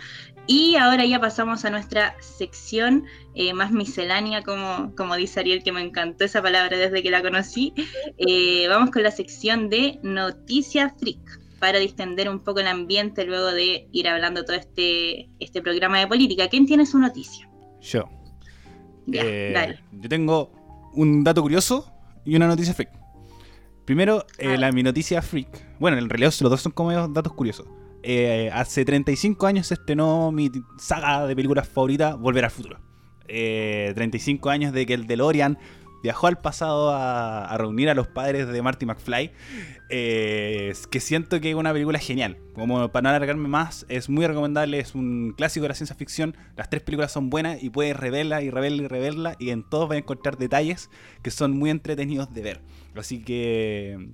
Y ahora ya pasamos a nuestra sección eh, más miscelánea, como, como dice Ariel, que me encantó esa palabra desde que la conocí. Eh, vamos con la sección de Noticias Freak, para distender un poco el ambiente luego de ir hablando todo este, este programa de política. ¿Quién tiene su noticia? Yo. Eh, yo tengo un dato curioso y una noticia freak. Primero, ah. la, mi noticia freak. Bueno, en realidad los dos son como datos curiosos. Eh, hace 35 años se estrenó mi saga de películas favorita, Volver al Futuro. 35 eh, años de que el DeLorean viajó al pasado a, reunir a los padres de Marty McFly. Eh, que siento que es una película genial. Como para no alargarme más, es muy recomendable, es un clásico de la ciencia ficción. Las tres películas son buenas y puedes reverla y reverla y reverla. Y en todos vas a encontrar detalles que son muy entretenidos de ver. Así que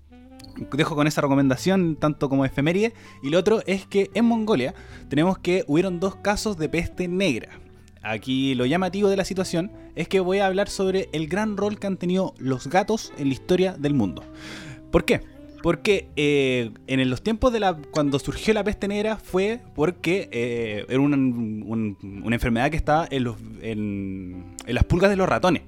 dejo con esa recomendación, tanto como efeméride. Y lo otro es que en Mongolia tenemos que hubieron dos casos de peste negra. Aquí lo llamativo de la situación es que voy a hablar sobre el gran rol que han tenido los gatos en la historia del mundo. ¿Por qué? Porque eh, en los tiempos de la. cuando surgió la peste negra fue porque eh, era una, una, enfermedad que estaba en, los, en, las pulgas de los ratones.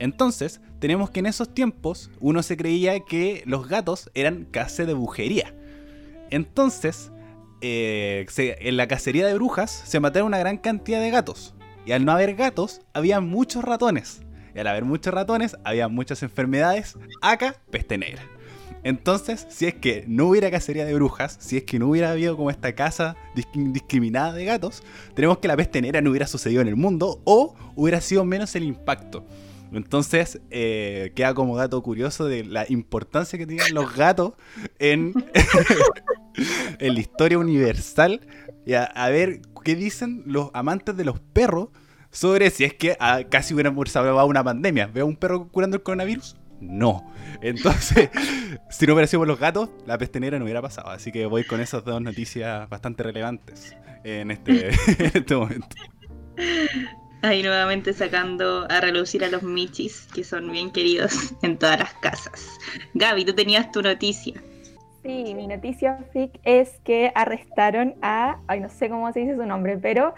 Entonces, tenemos que en esos tiempos uno se creía que los gatos eran casa de brujería. Entonces, eh, en la cacería de brujas se mataron una gran cantidad de gatos. Y al no haber gatos, había muchos ratones. Y al haber muchos ratones, había muchas enfermedades. Acá, peste negra. Entonces, si es que no hubiera cacería de brujas, si es que no hubiera habido como esta casa discriminada de gatos, tenemos que la peste negra no hubiera sucedido en el mundo o hubiera sido menos el impacto. Entonces, eh, queda como dato curioso de la importancia que tienen los gatos en, en la historia universal. Y a, ver qué dicen los amantes de los perros sobre si es que ah, casi hubiéramos salvado una pandemia. ¿Veo un perro curando el coronavirus? no. Entonces, si no hubiera sido por los gatos, la peste negra no hubiera pasado. Así que voy con esas dos noticias bastante relevantes en este, en este momento. Ahí nuevamente sacando a relucir a los michis, que son bien queridos en todas las casas. Gaby, tú tenías tu noticia. Sí, mi noticia freak es que arrestaron a, ay, no sé cómo se dice su nombre, pero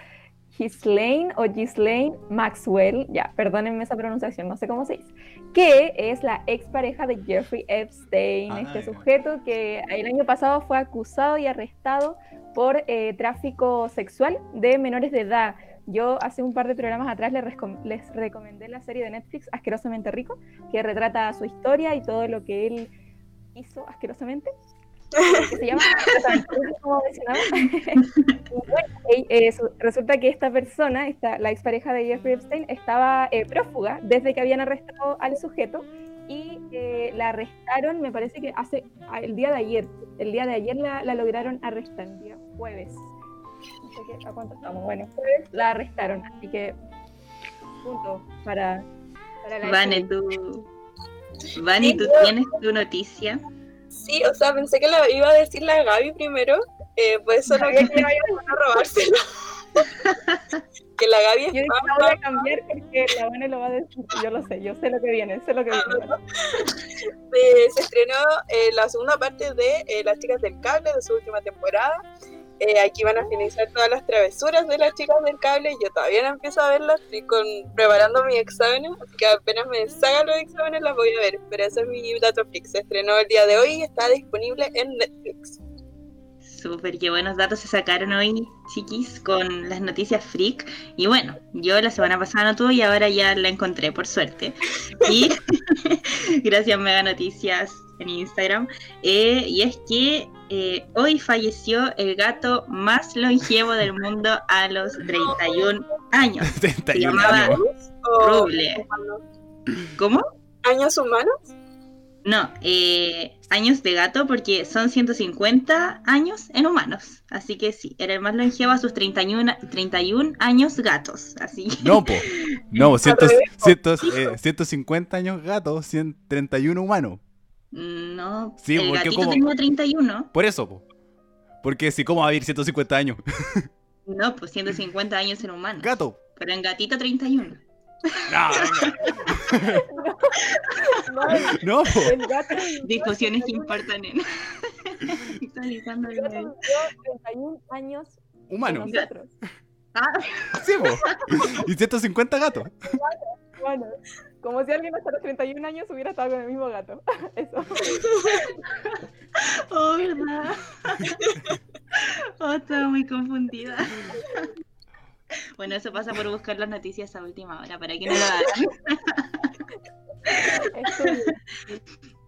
Ghislaine o Ghislaine Maxwell, ya, perdónenme esa pronunciación, no sé cómo se dice, que es la expareja de Jeffrey Epstein, Ah, este sujeto que el año pasado fue acusado y arrestado por eh, tráfico sexual de menores de edad. Yo hace un par de programas atrás les recomendé la serie de Netflix Asquerosamente Rico, que retrata su historia y todo lo que él hizo asquerosamente. que se llama como mencionaba. Y bueno, eh, su- resulta que esta persona, esta, la expareja de Jeffrey Epstein, estaba eh, prófuga desde que habían arrestado al sujeto y eh, la arrestaron, me parece que hace a- el día de ayer. El día de ayer la, la lograron arrestar, el día jueves. No sé qué, a cuánto estamos. Bueno, jueves la arrestaron, así que punto para, para la Vane, tú. Vane, tú tienes tu noticia. Sí, o sea, pensé que la iba a decir la Gaby primero, eh, pues solo que iba a robársela. que la Gaby Yo estaba la voy a cambiar porque la Vane lo va a decir. Yo lo sé, yo sé lo que viene, sé lo que viene. Eh, se estrenó eh, la segunda parte de eh, Las chicas del cable de su última temporada. Eh, aquí van a finalizar todas las travesuras de las chicas del cable. Yo todavía no empiezo a verlas, estoy con, preparando mis exámenes, así que apenas me salgan los exámenes las voy a ver. Pero ese es mi dato fix. Se estrenó el día de hoy y está disponible en Netflix. Súper, qué buenos datos se sacaron hoy, chiquis, con las noticias freak. Y bueno, yo la semana pasada no tuve y ahora ya la encontré, por suerte. Y gracias, Mega Noticias en Instagram. Eh, y es que eh, hoy falleció el gato más longevo del mundo a los 31 años. 31 llamaba- años. Ruble. humanos. ¿Cómo? ¿Años humanos? No, eh, años de gato porque son 150 años en humanos. Así que sí, era el más longevo a sus 31, 31 años gatos. Así No, po. No, cientos- revés, po. cientos, eh, 150 años gatos, 131 humanos. No, Sí, el porque gatito como- tenía 31. Por eso, po. Porque si, ¿cómo va a vivir 150 años? No, pues 150 años en humanos. Gato. Pero en gatito 31. No, no, gato, Discusiones que importan en. Actualizando el el gato medio. vivió 31 años Humano. Ah, Sí, po. Y 150 gatos. Bueno, como si alguien hasta los 31 años hubiera estado con el mismo gato. Eso. oh, verdad. Oh, estaba muy confundida. Bueno, eso pasa por buscar las noticias a última hora, para que no lo hagan.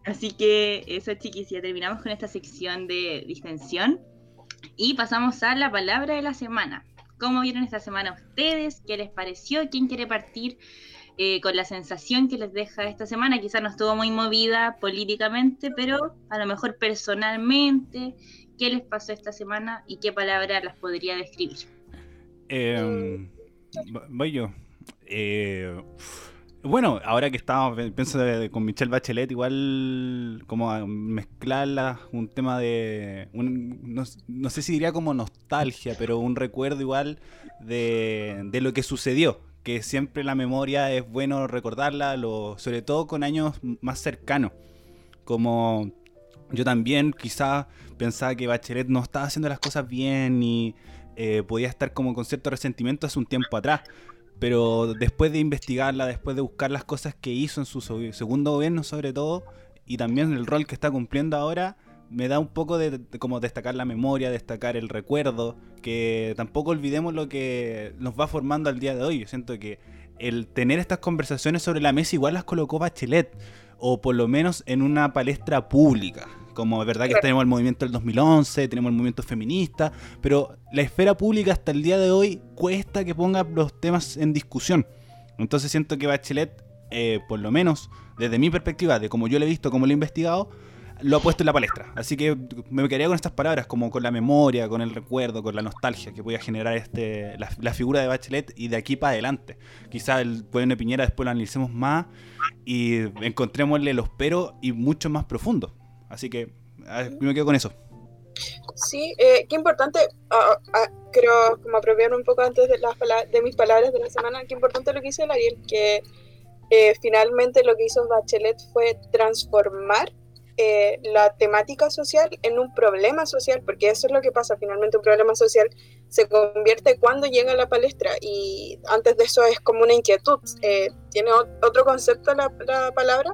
Así que eso, chiquis, ya terminamos con esta sección de distensión y pasamos a la palabra de la semana. ¿Cómo vieron esta semana ustedes? ¿Qué les pareció? ¿Quién quiere partir eh, con la sensación que les deja esta semana? Quizás no estuvo muy movida políticamente, pero a lo mejor personalmente. ¿Qué les pasó esta semana y qué palabra las podría describir? Eh, voy yo. Eh, bueno, ahora que estamos, pienso con Michelle Bachelet, igual como mezclarla, un tema de, un- no, no sé si diría como nostalgia, pero un recuerdo igual de, de lo que sucedió, que siempre la memoria es bueno recordarla, sobre todo con años más cercanos, como yo también quizás pensaba que Bachelet no estaba haciendo las cosas bien y eh, podía estar como con cierto resentimiento hace un tiempo atrás. Pero después de investigarla, después de buscar las cosas que hizo en su segundo gobierno sobre todo, y también el rol que está cumpliendo ahora, me da un poco de, de como destacar la memoria, destacar el recuerdo, que tampoco olvidemos lo que nos va formando al día de hoy. Yo siento que el tener estas conversaciones sobre la mesa igual las colocó Bachelet, o por lo menos en una palestra pública. Como es verdad que tenemos el movimiento del 2011, tenemos el movimiento feminista, pero la esfera pública hasta el día de hoy cuesta que ponga los temas en discusión. Entonces siento que Bachelet, eh, por lo menos desde mi perspectiva, de como yo lo he visto, como lo he investigado, lo ha puesto en la palestra. Así que me quedaría con estas palabras, como con la memoria, con el recuerdo, con la nostalgia que podía generar este, la, figura de Bachelet y de aquí para adelante. Quizá el pueblo de Piñera después lo analicemos más y encontrémosle los peros y mucho más profundos. Así que me quedo con eso. Sí, eh, qué importante, ah, ah, creo, como apropiar un poco antes de, las de mis palabras de la semana, qué importante lo que hizo el Ariel, que eh, finalmente lo que hizo Bachelet fue transformar eh, la temática social en un problema social, porque eso es lo que pasa, finalmente un problema social se convierte cuando llega a la palestra y antes de eso es como una inquietud, tiene otro concepto la, la palabra,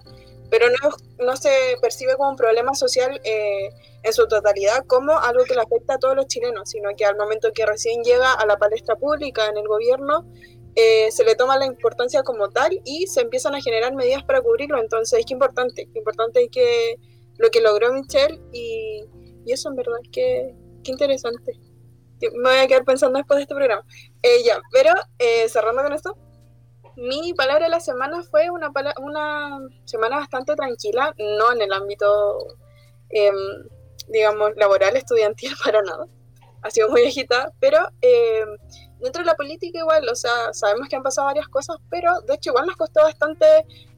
pero no, no, se percibe como un problema social en su totalidad como algo que le afecta a todos los chilenos, sino que al momento que recién llega a la palestra pública en el gobierno, eh, se le toma la importancia como tal y se empiezan a generar medidas para cubrirlo. Entonces, es que importante, importante que lo que logró Michelle y, y eso en verdad es que, interesante. Me voy a quedar pensando después de este programa. Eh, ya, pero eh, cerrando con esto, mi palabra de la semana fue una, una semana bastante tranquila, no en el ámbito em, digamos, laboral, estudiantil para nada. Ha sido muy agitada, pero eh, dentro de la política igual, o sea, sabemos que han pasado varias cosas, pero de hecho igual nos costó bastante,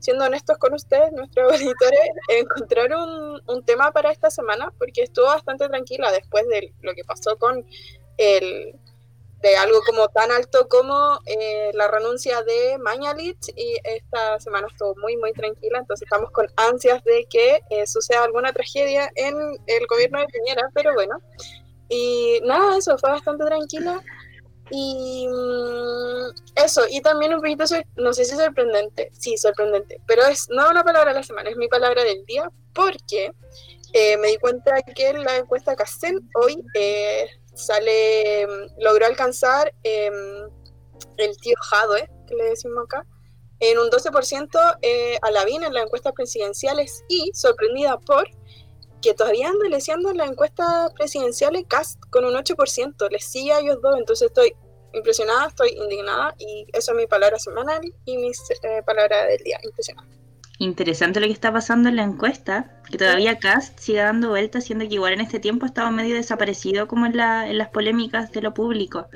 siendo honestos con ustedes, nuestros auditores, encontrar un, un tema para esta semana, porque estuvo bastante tranquila después de lo que pasó con el, de algo como tan alto como eh, la renuncia de Mañalich y esta semana estuvo muy muy tranquila, entonces estamos con ansias de que eh, suceda alguna tragedia en el gobierno de Piñera, pero bueno, y nada, eso fue bastante tranquila y mm, eso, y también un poquito, no sé si sorprendente, sí, sorprendente, pero es no una palabra de la semana, es mi palabra del día, porque eh, me di cuenta que la encuesta CACEN hoy sale, logró alcanzar em, el tío Jadwe, que le decimos acá, en un 12% eh, a Lavín en las encuestas presidenciales y sorprendida por que todavía anda leseando en las encuestas presidenciales Cast con un 8%, le sigue a ellos dos, entonces estoy impresionada, estoy indignada y eso es mi palabra semanal y mi eh, palabra del día, impresionada interesante lo que está pasando en la encuesta, que todavía Cast sigue dando vueltas, siendo que igual en este tiempo ha estado medio desaparecido como en, la, en las polémicas de lo público.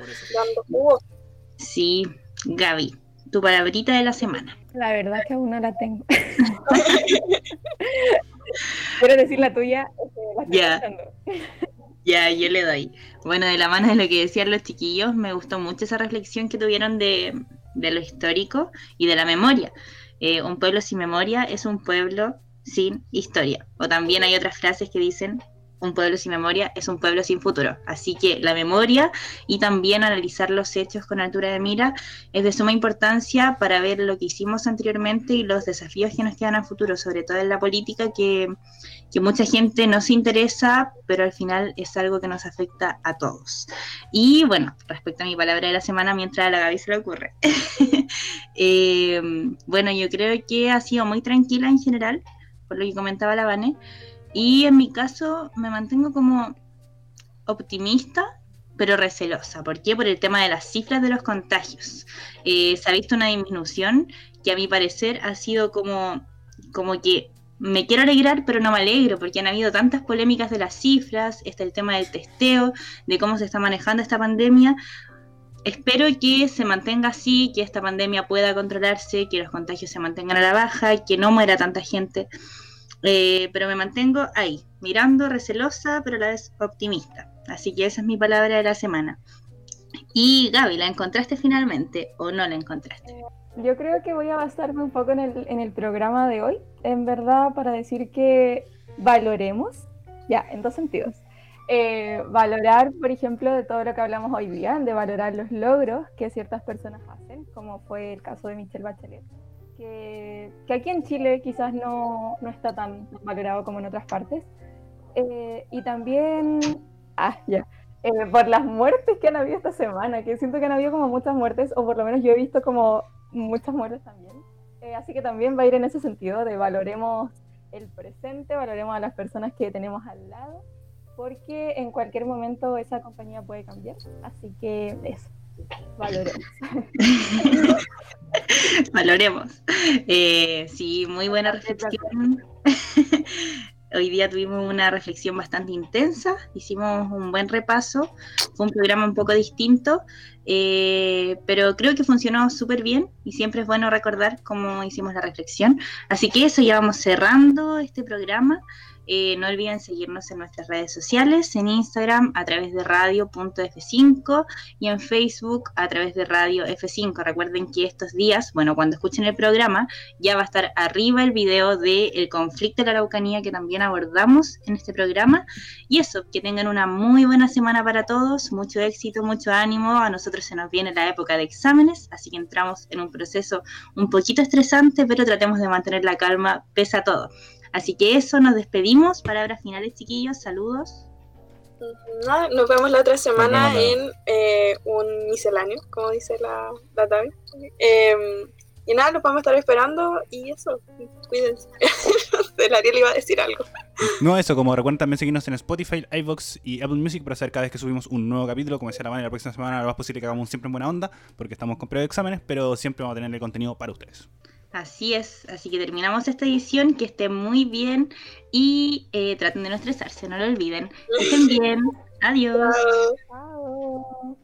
Sí, Gaby, tu palabrita de la semana. La verdad que aún no la tengo. Quiero decir la tuya. ya. Ya, yo le doy. Bueno, de la mano de lo que decían los chiquillos, me gustó mucho esa reflexión que tuvieron de, de lo histórico y de la memoria. Eh, un pueblo sin memoria es un pueblo sin historia. O también hay otras frases que dicen, un pueblo sin memoria es un pueblo sin futuro. Así que la memoria y también analizar los hechos con altura de mira es de suma importancia para ver lo que hicimos anteriormente y los desafíos que nos quedan a futuro, sobre todo en la política que, mucha gente no se interesa, pero al final es algo que nos afecta a todos. Y bueno, respecto a mi palabra de la semana, mientras a la Gaby se le ocurre. Eh, bueno, yo creo que ha sido muy tranquila en general, por lo que comentaba la Vane. Y en mi caso me mantengo como optimista, pero recelosa. ¿Por qué? Por el tema de las cifras de los contagios. Eh, se ha visto una disminución que a mi parecer ha sido como, como que me quiero alegrar, pero no me alegro, porque han habido tantas polémicas de las cifras, está el tema del testeo, de cómo se está manejando esta pandemia. Espero que se mantenga así, que esta pandemia pueda controlarse, que los contagios se mantengan a la baja, que no muera tanta gente. Eh, pero me mantengo ahí, mirando, recelosa, pero a la vez optimista. Así que esa es mi palabra de la semana. Y Gaby, ¿la encontraste finalmente o no la encontraste? Eh, yo creo que voy a basarme un poco en el, en el programa de hoy, en verdad, para decir que valoremos, ya, en dos sentidos. Eh, valorar, por ejemplo, de todo lo que hablamos hoy día, de valorar los logros que ciertas personas hacen, como fue el caso de Michelle Bachelet que, aquí en Chile quizás no, no, está tan valorado como en otras partes. Eh, y también, ah, ya, eh, por las muertes que han habido esta semana, que siento que han habido como muchas muertes, o por lo menos yo he visto como muchas muertes también. Eh, así que también va a ir en ese sentido de valoremos el presente, valoremos a las personas que tenemos al lado, porque en cualquier momento esa compañía puede cambiar. Así que eso. Valoremos. Valoremos. Eh, sí, muy buena reflexión. Hoy día tuvimos una reflexión bastante intensa, hicimos un buen repaso, fue un programa un poco distinto, eh, pero creo que funcionó súper bien y siempre es bueno recordar cómo hicimos la reflexión. Así que eso, ya vamos cerrando este programa. Eh, no olviden seguirnos en nuestras redes sociales, en Instagram a través de radio.f5 y en Facebook a través de Radio F5. Recuerden que estos días, bueno, cuando escuchen el programa, ya va a estar arriba el video del conflicto de la Araucanía que también abordamos en este programa. Y eso, que tengan una muy buena semana para todos, mucho éxito, mucho ánimo. A nosotros se nos viene la época de exámenes, así que entramos en un proceso un poquito estresante, pero tratemos de mantener la calma pese a todo. Así que eso, nos despedimos. Palabras finales, chiquillos. Saludos. nos vemos la otra semana en eh, un misceláneo, como dice la, la Tavi. Em, y nada, los vamos a estar esperando y eso, cuídense. El Ariel iba a decir algo. No, eso, como recuerden también seguirnos en Spotify, iVoox y Apple Music para saber cada vez que subimos un nuevo capítulo. Como decía la manera, la próxima semana lo más posible que hagamos siempre en buena onda, porque estamos con periodo de exámenes, pero siempre vamos a tener el contenido para ustedes. Así es, así que terminamos esta edición, que esté muy bien y eh, traten de no estresarse, no lo olviden. Estén bien, adiós. Chao.